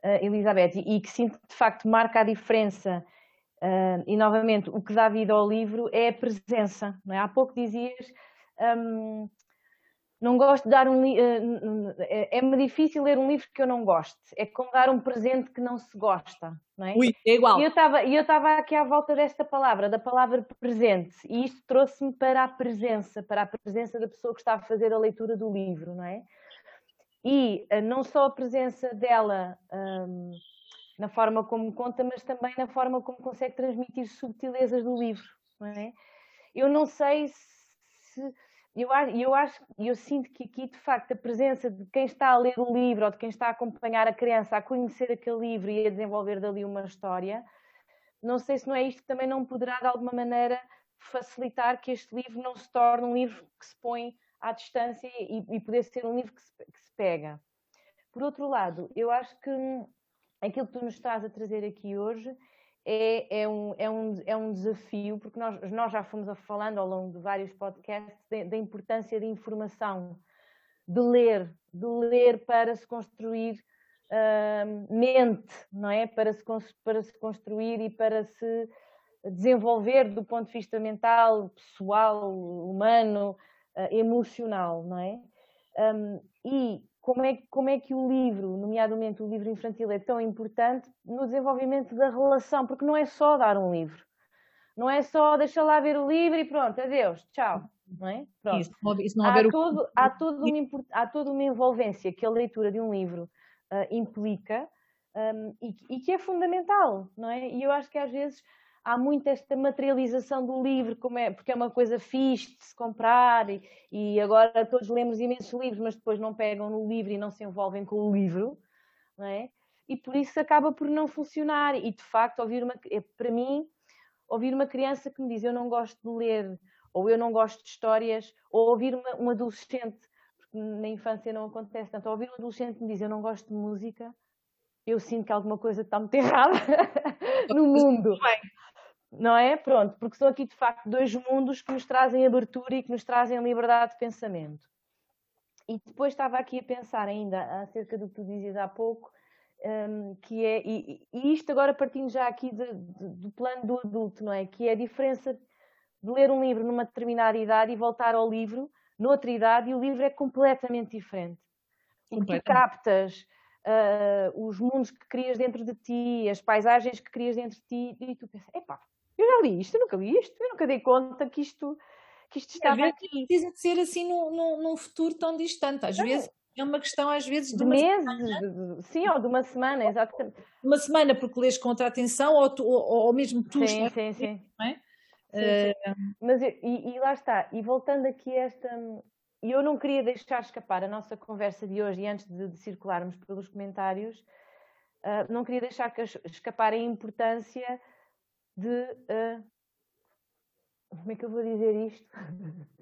uh, Elizabeth, e, e, que sinto de facto marca a diferença. Uh, e novamente, o que dá vida ao livro é a presença. Não é? Há pouco dizias um, não gosto de dar um livro. Eh, é-me difícil ler um livro que eu não goste. É como dar um presente que não se gosta, não é? Ui, é igual. E eu estava, aqui à volta desta palavra, da palavra presente, e isto trouxe-me para a presença, para a presença da pessoa que está a fazer a leitura do livro, não é? E eh, não só a presença dela um, na forma como conta, mas também na forma como consegue transmitir subtilezas do livro, não é? Eu não sei se eu, eu acho, eu sinto que aqui, de facto, a presença de quem está a ler o livro ou de quem está a acompanhar a criança a conhecer aquele livro e a desenvolver dali uma história, não sei se não é isto que também não poderá, de alguma maneira, facilitar que este livro não se torne um livro que se põe à distância e, e poder ser um livro que se, que se pega. Por outro lado, eu acho que aquilo que tu nos estás a trazer aqui hoje é, é, um, é, um, é um desafio, porque nós, nós já fomos falando ao longo de vários podcasts da importância de informação, de ler, de ler para se construir uh, mente, não é? Para se, para se construir e para se desenvolver do ponto de vista mental, pessoal, humano, uh, emocional, não é? Um, e como é, como é que o livro, nomeadamente o livro infantil, é tão importante no desenvolvimento da relação, porque não é só dar um livro, não é só deixar lá ver o livro e pronto, adeus, tchau. Não é? Pronto. Isso, isso não há, todo, há, todo uma, há toda uma envolvência que a leitura de um livro uh, implica um, e, e, que é fundamental, não é? E eu acho que às vezes há muito esta materialização do livro, como é, porque é uma coisa fixe de se comprar e, e, agora todos lemos imensos livros, mas depois não pegam no livro e não se envolvem com o livro, não é? E por isso acaba por não funcionar. E de facto, ouvir uma, é, para mim, ouvir uma criança que me diz eu não gosto de ler, ou eu não gosto de histórias, ou ouvir uma, um adolescente, porque na infância não acontece tanto, ouvir um adolescente que me diz eu não gosto de música, eu sinto que alguma coisa está muito errada no mundo não é? Pronto, porque são aqui de facto dois mundos que nos trazem abertura e que nos trazem liberdade de pensamento. E depois estava aqui a pensar ainda acerca do que tu dizias há pouco, um, que é, e, e, isto agora partindo já aqui de, de, do plano do adulto, não é? Que é a diferença de ler um livro numa determinada idade e voltar ao livro noutra idade e o livro é completamente diferente. O que tu captas, uh, os mundos que crias dentro de ti, as paisagens que crias dentro de ti, e tu pensas, epá, Eu já li isto, eu nunca li isto, eu nunca dei conta que isto, que isto estava às aqui. Precisa de ser assim num, num, num futuro tão distante. Às não. vezes é uma questão, às vezes, de, de meses, semana. sim, ou de uma semana, exatamente. Uma semana porque lês contra a atenção, ou, tu, ou, ou mesmo tu sim, sim, sim. Não é? Sim, sim. Mas e, e, lá está, e voltando aqui a esta. E eu não queria deixar escapar a nossa conversa de hoje, e antes de, de circularmos pelos comentários, uh, não queria deixar escapar a importância de. Uh, como é que eu vou dizer isto?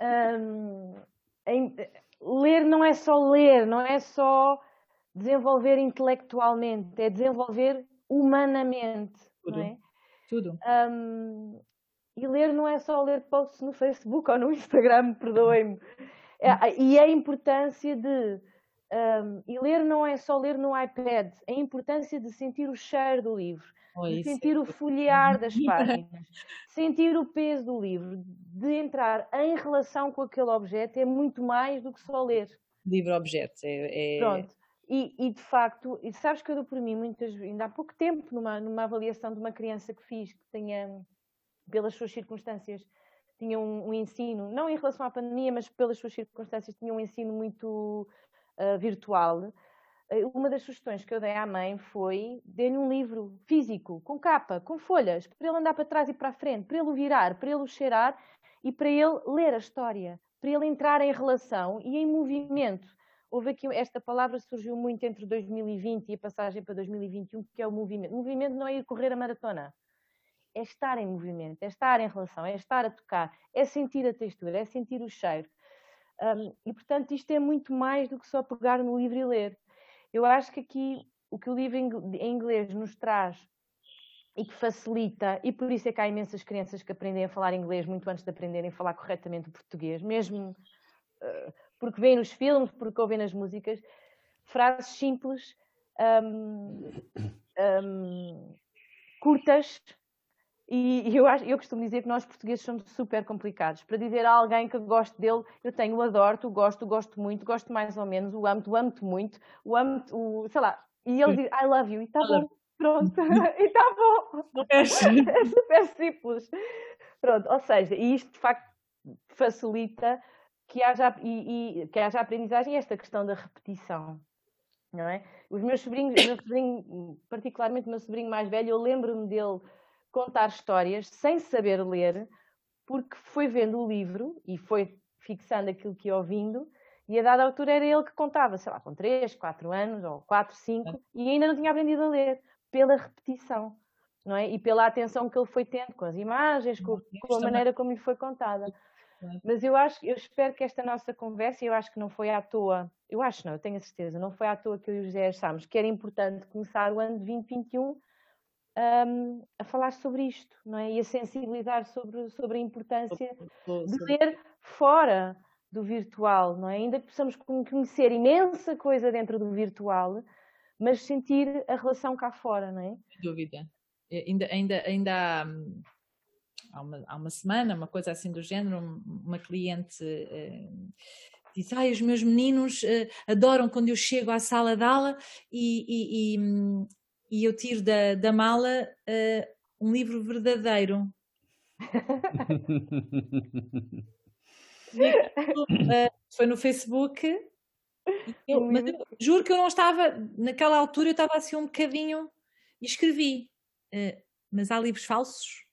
um, em, ler não é só ler, não é só desenvolver intelectualmente, é desenvolver humanamente. Tudo. Não é? Tudo. Um, e ler não é só ler posts no Facebook ou no Instagram, perdoem-me. É, e a importância de. Um, e ler não é só ler no iPad, a importância de sentir o cheiro do livro, de sentir o folhear das páginas, sentir o peso do livro, de entrar em relação com aquele objeto é muito mais do que só ler. Livro-objeto. É, é... Pronto. E, e, de facto, e sabes que eu dou por mim muitas ainda há pouco tempo, numa, numa avaliação de uma criança que fiz, que tinha, pelas suas circunstâncias, tinha um, um ensino, não em relação à pandemia, mas pelas suas circunstâncias, tinha um ensino muito uh, virtual. Uh, uma das sugestões que eu dei à mãe foi dê-lhe um livro físico, com capa, com folhas, para ele andar para trás e para a frente, para ele o virar, para ele o cheirar e para ele ler a história, para ele entrar em relação e em movimento houve aqui, esta palavra surgiu muito entre 2020 e a passagem para 2021, que é o movimento. O movimento não é ir correr a maratona, é estar em movimento, é estar em relação, é estar a tocar, é sentir a textura, é sentir o cheiro. Um, e, portanto, isto é muito mais do que só pegar no livro e ler. Eu acho que aqui o que o livro em inglês nos traz e que facilita, e por isso é que há imensas crianças que aprendem a falar inglês muito antes de aprenderem a falar corretamente o português, mesmo uh, porque veem nos filmes, porque ouvem nas músicas, frases simples, um, um, curtas, e, eu, eu costumo dizer que nós portugueses somos super complicados. Para dizer a alguém que gosto dele, eu tenho o adoro, o gosto, o gosto muito, gosto mais ou menos, o amo, o amo-te muito, o amo o sei lá, e ele diz I love you, e está bom, pronto, e está bom. É super simples. Pronto, ou seja, e isto de facto facilita que haja, e, e, que haja aprendizagem esta questão da repetição. Não é? Os meus sobrinhos, meu sobrinho, particularmente o meu sobrinho mais velho, eu lembro-me dele contar histórias sem saber ler, porque foi vendo o livro e foi fixando aquilo que ia ouvindo, e a dada altura era ele que contava, sei lá, com 3, 4 anos, ou 4, 5, e ainda não tinha aprendido a ler, pela repetição, não é? E pela atenção que ele foi tendo com as imagens, com, com a maneira como lhe foi contada. Mas eu acho, eu espero que esta nossa conversa, eu acho que não foi à toa, eu acho não, eu tenho a certeza, não foi à toa que eu e o José achámos que era importante começar o ano de 2021 um, a falar sobre isto, não é? E a sensibilizar sobre, sobre a importância de ler fora do virtual, não é? Ainda que possamos conhecer imensa coisa dentro do virtual, mas sentir a relação cá fora, não é? Sem dúvida. Ainda, ainda, ainda há hum, há uma, há uma semana, uma coisa assim do género, uma cliente uh, disse, ai, os meus meninos uh, adoram quando eu chego à sala de aula e, e, e, e eu tiro da, da mala uh, um livro verdadeiro. foi no Facebook. Eu, mas eu juro que eu não estava, naquela altura eu estava assim um bocadinho e escrevi. mas há livros falsos?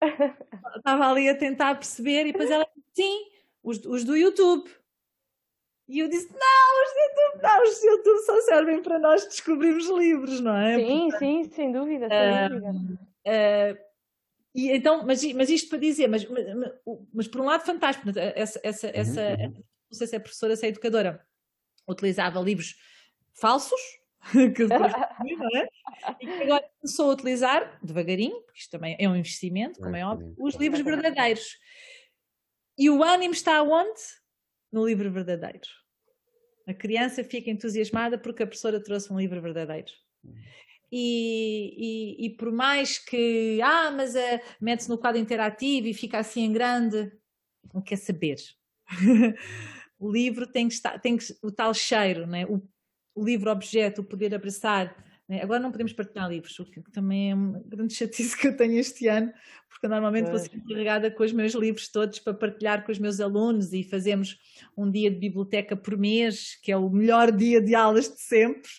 Estava ali a tentar perceber e depois ela disse, sim, os, os do YouTube. E eu disse, não, os YouTube não, os YouTube só servem para nós descobrirmos livros, não é? Sim, Portanto, sim, sem dúvida, sem uh, dúvida. Uh, e então, mas, mas isto para dizer, mas, mas, mas por um lado fantástico, essa, essa, uhum, essa, uhum. não sei se é professora, se é educadora, utilizava livros falsos, que depois não é? E que agora começou a utilizar, devagarinho, porque isto também é um investimento, como é óbvio, os livros verdadeiros. E o ânimo está onde? No livro verdadeiro. A criança fica entusiasmada porque a professora trouxe um livro verdadeiro. E, e, e por mais que, ah, mas uh, mete-se no quadro interativo e fica assim em grande, não quer saber. o livro tem que estar, tem que, o tal cheiro, né? o o livro-objeto, o poder abraçar? Agora não podemos partilhar livros, o que também é uma grande chatice que eu tenho este ano, porque normalmente vou ser encarregada com os meus livros todos para partilhar com os meus alunos e fazemos um dia de biblioteca por mês, que é o melhor dia de aulas de sempre,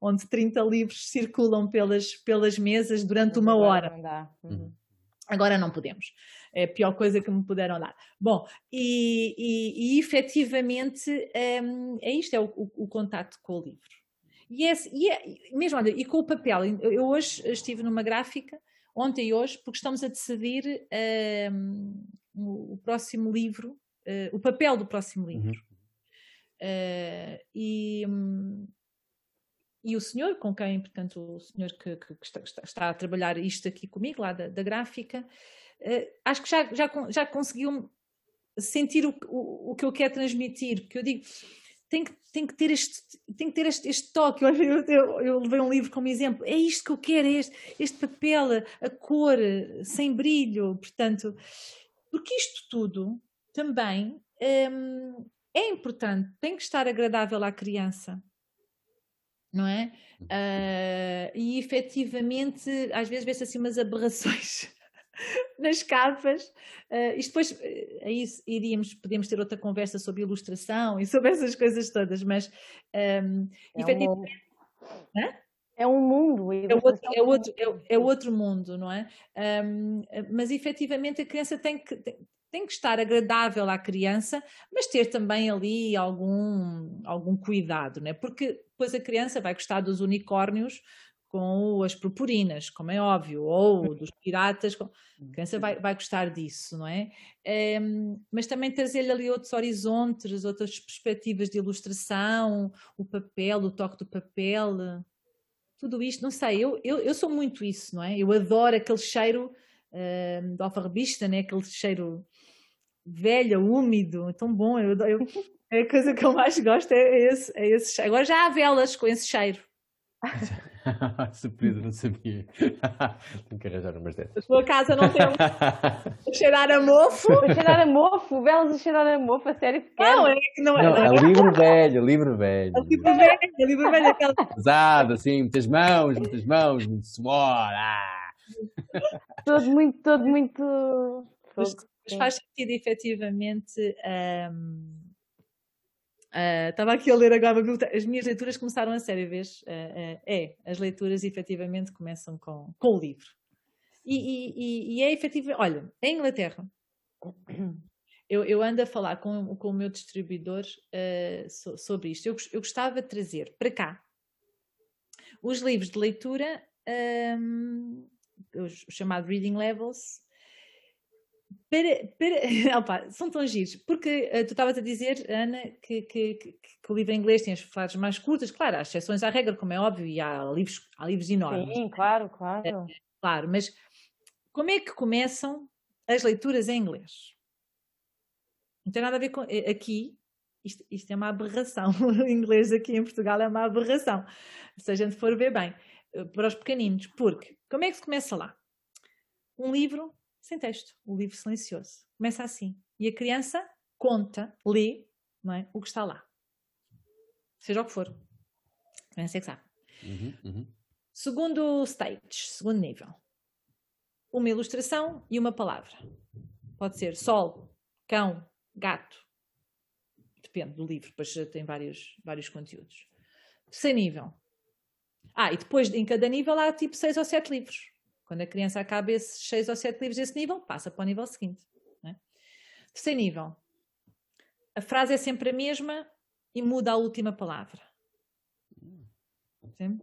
onde 30 livros circulam pelas, pelas mesas durante uma hora. Uhum. uhum. Agora não podemos. É a pior coisa que me puderam dar. Bom, e, e, e efetivamente é, é isto, é o, o, o contato com o livro. E, é, e é, mesmo, olha, e com o papel, eu hoje estive numa gráfica, ontem e hoje, porque estamos a decidir um, o, próximo livro, uh, o papel do próximo uhum. livro. Uhum. Uh, e, um, e o senhor, com quem, portanto, o senhor que, que está, está, a trabalhar isto aqui comigo, lá da, da gráfica, uh, acho que já, já, já conseguiu sentir o, o, o que eu quero transmitir, porque eu digo, tem que, tem que ter, este, tem que ter este, este toque. Eu, eu, eu, levei um livro como exemplo. É isto que eu quero, é este, este papel, a cor, sem brilho. Portanto, porque isto tudo também hum, é importante, tem que estar agradável à criança. Não é? Uh, e efetivamente, às vezes vê-se assim umas aberrações nas capas. Uh, e depois uh, aí iríamos, podíamos ter outra conversa sobre ilustração e sobre essas coisas todas, mas um, é efetivamente. Um... É um mundo. É outro, é, outro, é, é, outro mundo, não é? Um, mas efetivamente a criança tem que, tem, tem, que estar agradável à criança, mas ter também ali algum, algum cuidado, não é? Porque depois a criança vai gostar dos unicórnios com as purpurinas, como é óbvio, ou uhum. dos piratas, a criança vai, vai gostar disso, não é? é mas também trazer-lhe ali outros horizontes, outras perspectivas de ilustração, o papel, o toque do papel, tudo isto, não sei, eu, eu, eu sou muito isso, não é? Eu adoro aquele cheiro uh, de alfarrabista, né? aquele cheiro velho, úmido, tão bom, eu, eu, a coisa que eu mais gosto, é esse, é esse cheiro. Agora já há velas com esse cheiro. Surpresa, não sabia. Tenho que arranjar umas dessas. A sua casa não tem um... cheirar a mofo? A cheirar a mofo? Belas a cheirar a mofo, a sério que Não, é que não é. Não, é livro velho, livro velho. É livro velho, é livro velho. Aquela... Pesado, assim, muitas mãos, muitas mãos, muito suor. Ah. Todo muito, todo muito... Mas, mas faz sentido, efetivamente... Um Uh, estava aqui a ler agora as minhas leituras começaram a sério, vez? Uh, uh, é, as leituras efetivamente começam com, com o livro. E, e, e é efetivo, olha, em Inglaterra, eu, eu, ando a falar com, com o meu distribuidor so, sobre isto. Eu, eu, gostava de trazer para cá os livros de leitura, um, os chamados reading levels, para, para, opa, são tão giros, porque uh, tu estavas a dizer, Ana, que, que, que, que, o livro em inglês tem as frases mais curtas, claro, há exceções à regra, como é óbvio, e há livros, há livros enormes. Sim, claro, claro. É, claro, mas como é que começam as leituras em inglês? Não tem nada a ver com. Eh, aqui, isto, isto é uma aberração. O inglês aqui em Portugal é uma aberração. Se a gente for ver bem, para os pequeninos. Porque, como é que se começa lá? Um livro sem texto, o livro silencioso. Começa assim. E a criança conta, lê, não é, o que está lá. Seja o que for. A criança é que sabe. Uhum, uhum. Segundo stage, segundo nível. Uma ilustração e uma palavra. Pode ser sol, cão, gato. Depende do livro, depois tem vários, vários conteúdos. Terceiro nível. Ah, e depois em cada nível há tipo seis ou sete livros. Quando a criança acaba esses seis ou sete livros desse nível, passa para o nível seguinte. Né? Terceiro nível. A frase é sempre a mesma e muda a última palavra. Sim?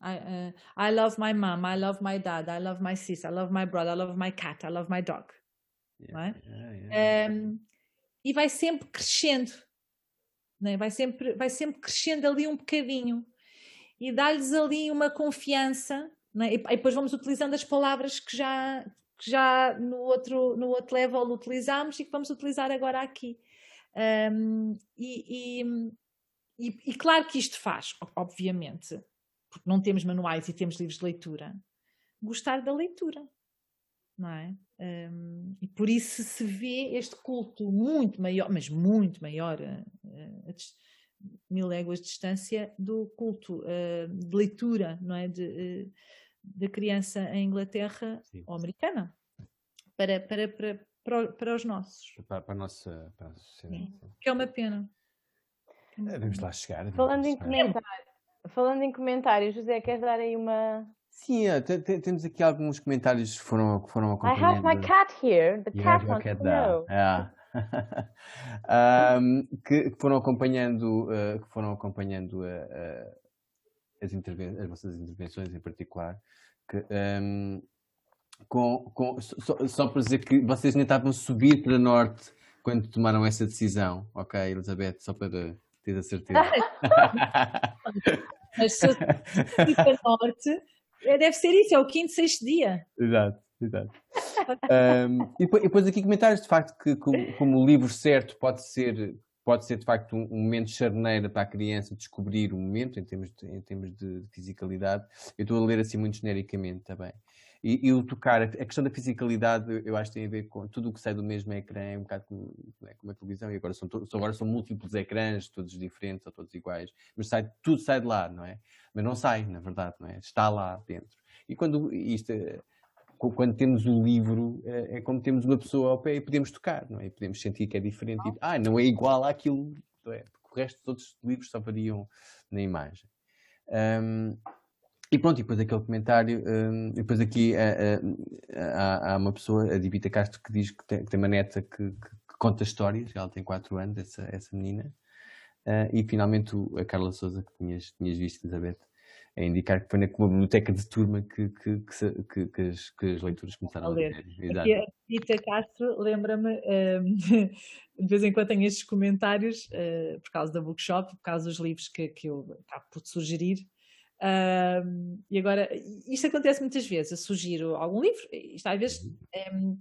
I, uh, I love my mom, I love my dad, I love my sister, I love my brother, I love my cat, I love my dog. Yeah, é? yeah, yeah. Um, e vai sempre crescendo. Né? Vai, sempre, vai sempre crescendo ali um bocadinho. E dá-lhes ali uma confiança é? E, depois vamos utilizando as palavras que já, que já no, outro, no outro level utilizámos e que vamos utilizar agora aqui. Um, e, e, e, e, claro que isto faz, obviamente, porque não temos manuais e temos livros de leitura, gostar da leitura, não é? Um, e por isso se vê este culto muito maior, mas muito maior, uh, uh, mil léguas de distância do culto uh, de leitura, não é? De, uh, da criança em Inglaterra Sim. ou americana para, para, para, para, para os nossos. Para, para a nossa, para a sociedade. Que é uma pena. É, vamos lá chegar. Vamos falando, lá em comentários, falando em comentários, José, queres dar aí uma. Sim, é, temos aqui alguns comentários que foram, que foram acompanhando. I have my cat here. The cat wants cat to know. Yeah. um, que, que, foram acompanhando, uh, que foram acompanhando uh, uh, as, as vossas intervenções em particular. Que, um, com, com, só, só para dizer que vocês nem estavam a subir para norte quando tomaram essa decisão, ok, Elizabeth? Só para ter a certeza. Mas se eu subir para norte, deve ser isso, é o quinto, sexto dia. Exato, exato. um, e, depois, e, depois, aqui comentários de facto que como, como, o livro certo pode ser pode ser de facto um, um momento charneira para a criança descobrir o um momento em termos de, em termos de, de fisicalidade. Eu estou a ler assim muito genericamente também. E, e, o tocar, a questão da fisicalidade, eu acho que tem a ver com tudo o que sai do mesmo ecrã, um bocado como, é, como a televisão, e agora são, agora são múltiplos ecrãs, todos diferentes ou todos iguais, mas sai, tudo sai de lá, não é? Mas não sai, na verdade, não é? Está lá dentro. E quando isto, quando temos o livro, é, é como temos uma pessoa ao pé e podemos tocar, não é? E podemos sentir que é diferente e, ah, não é igual àquilo, é? Porque o resto dos outros livros só variam na imagem. Um, e pronto, e depois aquele comentário, um, depois aqui há, há, uma pessoa, a Divita Castro, que diz que tem, que tem uma neta que, que, conta histórias, ela tem 4 anos, essa, essa menina. Uh, e finalmente a Carla Souza, que tinhas, tinhas visto, Elizabeth, a indicar que foi na biblioteca de turma que, que, que, que, as, as leituras começaram a, ler. Aqui a Rita Castro lembra-me, um, de vez em quando tenho estes comentários, uh, por causa da bookshop, por causa dos livros que, que eu acabo por sugerir, um, e agora, isto acontece muitas vezes, eu sugiro algum livro, isto às vezes, um,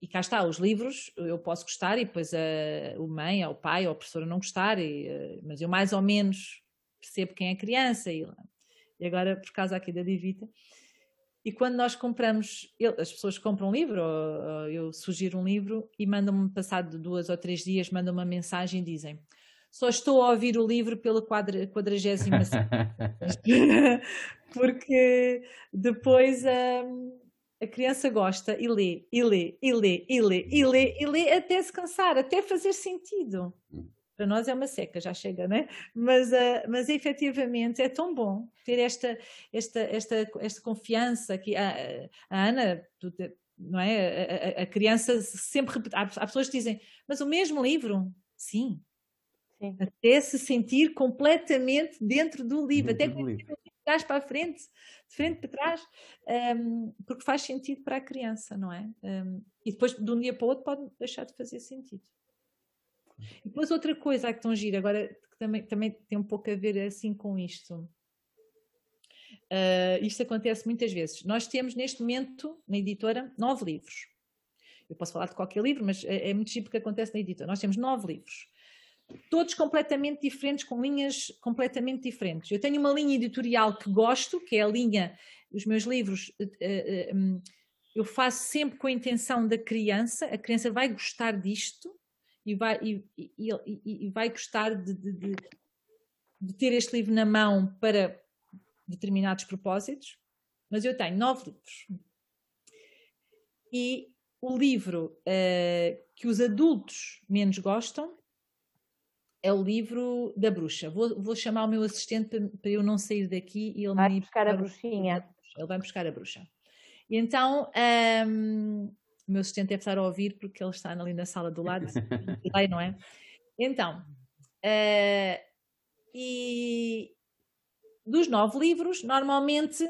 e cá está, os livros eu posso gostar e depois a, o mãe, ou o pai, ou a professora não gostar, e, uh, mas eu mais ou menos percebo quem é a criança, e, e agora por causa aqui da Divita, e quando nós compramos, as pessoas compram um livro, ou, eu sugiro um livro e mandam-me, passado duas ou três dias, mandam uma mensagem e dizem só estou a ouvir o livro pela quadragésima porque depois um, a criança gosta e lê, e lê, e lê, e lê, e lê, e lê até se cansar, até fazer sentido. Para nós é uma seca, já chega, né? Mas, uh, mas efetivamente é tão bom ter esta, esta, esta, esta confiança que a, a Ana, não é? A, a, a criança sempre há pessoas que dizem, mas o mesmo livro? Sim, Sim. Até se sentir completamente dentro do livro, dentro até do de trás para a frente, de frente para trás, um, porque faz sentido para a criança, não é? Um, e depois, de um dia para o outro, pode deixar de fazer sentido. E depois outra coisa que estão gira, agora que também, também tem um pouco a ver assim com isto. Uh, isto acontece muitas vezes. Nós temos neste momento, na editora, nove livros. Eu posso falar de qualquer livro, mas é, é muito chique que acontece na editora. Nós temos nove livros todos completamente diferentes, com linhas completamente diferentes. Eu tenho uma linha editorial que gosto, que é a linha, os meus livros, eh, eh, hum, eu faço sempre com a intenção da criança, a criança vai gostar disto e vai, e, e, e vai gostar de, de, de, de, ter este livro na mão para determinados propósitos, mas eu tenho nove livros. E o livro uh, que os adultos menos gostam é o livro da bruxa. Vou, vou chamar o meu assistente para, para, eu não sair daqui e ele vai me buscar a bruxinha. Ele vai buscar a bruxa. E então, um, o meu assistente deve estar a ouvir porque ele está ali na sala do lado, não é? Então, uh, e dos nove livros, normalmente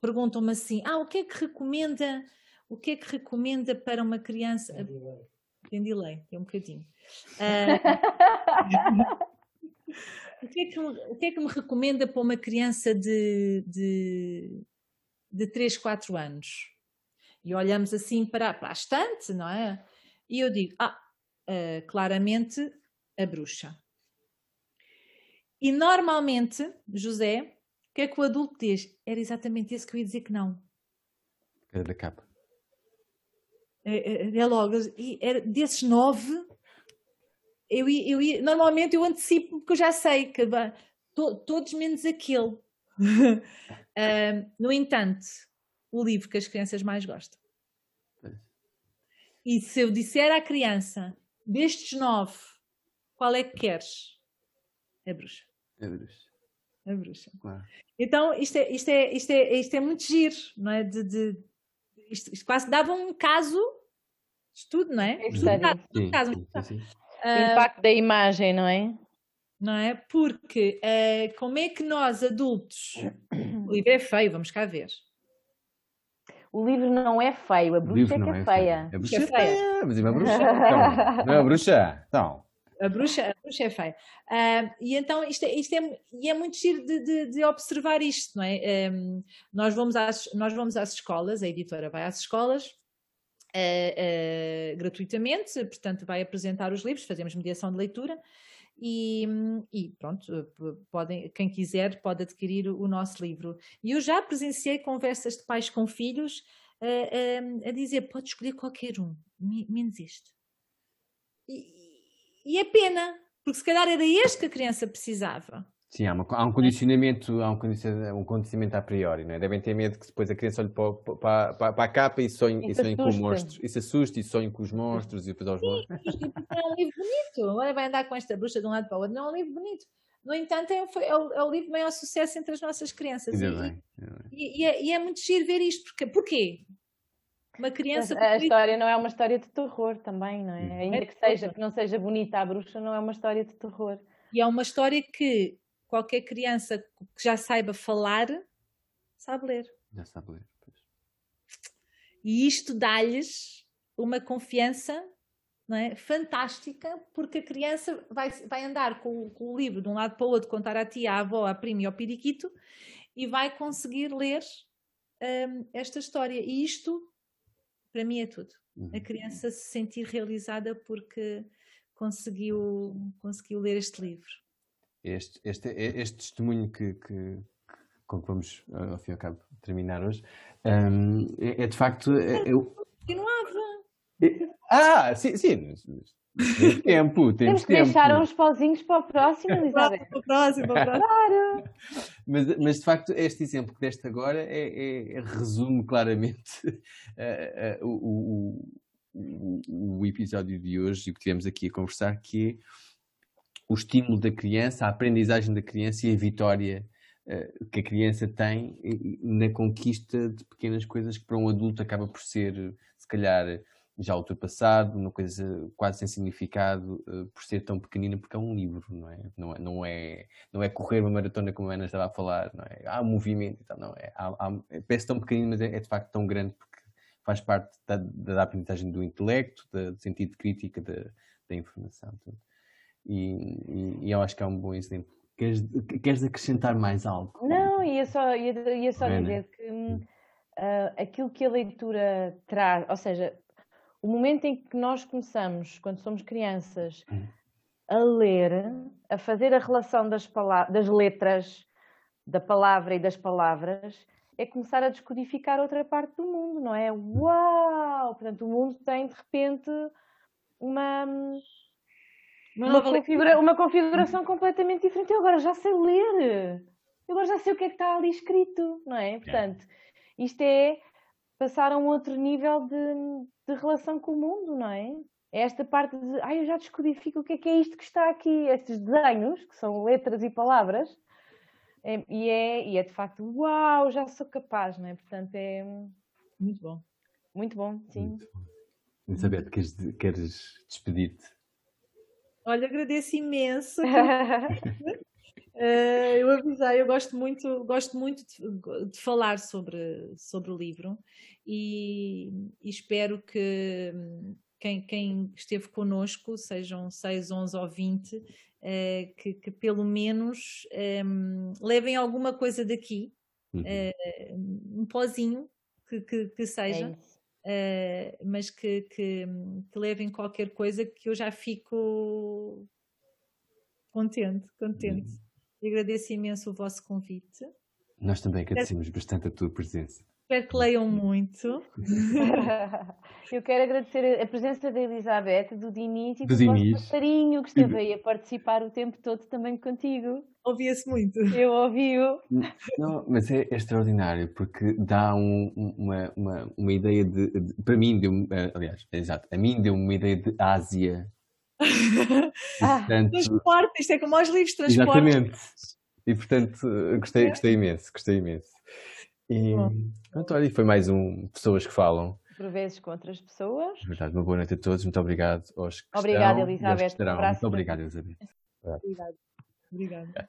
perguntam-me assim: ah, o que é que recomenda? O que é que recomenda para uma criança? Tem delay, tem um bocadinho. Uh, o, que é que, o que é que me recomenda para uma criança de, de, de 3, 4 anos? E olhamos assim para, para a estante, não é? E eu digo, ah, uh, claramente a bruxa. E normalmente, José, o que é que o adulto diz? Era exatamente esse que eu ia dizer que não. Era da capa. É, é, é logo, e era desses nove, eu, eu, eu, normalmente eu antecipo porque eu já sei que to, todos menos aquele. uh, no entanto, o livro que as crianças mais gostam. E se eu disser à criança, destes nove, qual é que queres? É bruxa. É bruxa. É bruxa. Claro. Então, isto é, isto, é, isto, é, isto é muito giro, não é? De, de isto, isto, quase dava um caso de estudo, não é? É caso, sim. Uh, impacto da imagem, não é? Não é? Porque uh, como é que nós, adultos, o livro é feio, vamos cá ver. O livro não é feio, a bruxa é que é, é feia. A bruxa é, é feia, mas é uma bruxa. Então, não é a bruxa? Então. A bruxa, a bruxa é feia. Uh, e então isto é, isto é, e é muito giro de, de, de observar isto, não é? Um, nós, vamos às, nós vamos às escolas, a editora vai às escolas uh, uh, gratuitamente, portanto vai apresentar os livros, fazemos mediação de leitura e, e, pronto, podem, quem quiser pode adquirir o nosso livro. E eu já presenciei conversas de pais com filhos a dizer, pode escolher qualquer um, menos este. E, e é pena, porque se calhar era este que a criança precisava. Sim, há, uma, há um condicionamento, há um condicionamento, um condicionamento a priori, não é? Devem ter medo que depois a criança olhe para, para, para, para a capa e sonhe, e sonhe com os monstros. E se assuste e sonhe com os monstros e depois aos monstros. Sim, é um livro bonito. Agora vai andar com esta bruxa de um lado para o outro. Não é um livro bonito. No entanto, é, é, o, é o livro de maior sucesso entre as nossas crianças. Bem, ainda bem. E, e, é, e, é, muito giro ver isto. Porque, porquê? Uma criança. A história não é uma história de terror também, não é? Hum. Ainda é que, seja, que não seja bonita a bruxa, não é uma história de terror. E é uma história que qualquer criança que já saiba falar sabe ler. Já sabe ler. Pois. E isto dá-lhes uma confiança não é? fantástica, porque a criança vai, vai andar com, com, o livro de um lado para o outro, contar à tia, à avó, à prima e ao periquito, e vai conseguir ler um, esta história. E isto, para mim, é tudo. Uhum. A criança se sentir realizada porque conseguiu, conseguiu ler este livro este, este, este testemunho que, que, com que vamos, ao fim e ao cabo, terminar hoje, um, é, é, de facto. É, eu... Continuava! É, ah, sim, sim. Temos tempo, temos, temos que tempo. deixar uns pauzinhos para o próximo, Elizabeth. para o próximo, para o próximo. Claro! Mas, mas de facto, este exemplo que deste agora é, é, é resume claramente uh, uh, o, o, o, episódio de hoje e o que tivemos aqui a conversar, que é o estímulo da criança, a aprendizagem da criança e a vitória uh, que a criança tem na conquista de pequenas coisas que para um adulto acaba por ser, se calhar, já ultrapassado, uma coisa quase sem significado, uh, por ser tão pequenina, porque é um livro, não é? Não é, não é, não é correr uma maratona como a Ana estava a falar, não é? Há movimento e tal, não é? Há, há, parece tão pequenino, mas é, é, de facto tão grande porque faz parte da, da aprendizagem do intelecto, da, do sentido de crítica da, da informação. Tudo e, e, eu acho que é um bom exemplo. Queres, queres acrescentar mais algo? Não, ia só, ia, ia só dizer que uh, aquilo que a leitura traz, ou seja, o momento em que nós começamos, quando somos crianças, hum. a ler, a fazer a relação das, das letras, da palavra e das palavras, é começar a descodificar outra parte do mundo, não é? Uau! Portanto, o mundo tem de repente uma uma, configura, uma configuração completamente diferente. Eu agora já sei ler. Eu agora já sei o que é que está ali escrito, não é? Portanto, isto é passar a um outro nível de, de relação com o mundo, não é? É esta parte de, ai, eu já descodifico o que é que é isto que está aqui, estes desenhos, que são letras e palavras, é, e, é, e é de facto, uau, já sou capaz, não é? Portanto, é. Muito bom. Muito bom, sim. Muito bom. Elizabeth, queres, queres despedir-te? Olha, agradeço imenso. uh, eu avisei, eu gosto muito, gosto muito de, de falar sobre, sobre o livro e, e espero que quem, quem, esteve connosco, sejam 6, 11 ou 20, uh, que, que, pelo menos um, levem alguma coisa daqui, uhum. uh, um pozinho que, que, que seja. É uh, mas que, que, que, levem qualquer coisa que eu já fico contente, contente. Uhum. E agradeço imenso o vosso convite. Nós também agradecemos bastante a tua presença. Espero que leiam muito. Eu quero agradecer a presença da Elizabeth, do Diniz e Do do, Diniz. vosso passarinho que esteve aí a participar o tempo todo também contigo. Ouvia-se muito. Eu ouvi-o. Não, mas é, é extraordinário porque dá um- um- uma, uma, uma ideia de, de- Para mim, deu aliás, é exato, a mim deu uma ideia de Ásia. Ah, portanto, Transporte, isto é como aos livros de transporte. exatamente. E portanto, gostei, gostei imenso, gostei imenso. E pronto, olha, e foi mais um Pessoas que Falam. Por vezes com outras pessoas. Na verdade, uma boa noite a todos. Muito obrigado aos que Obrigada, estão aos que Elizabeth. Um estarão. Muito obrigado. Elizabeth. Obrigada. Obrigada.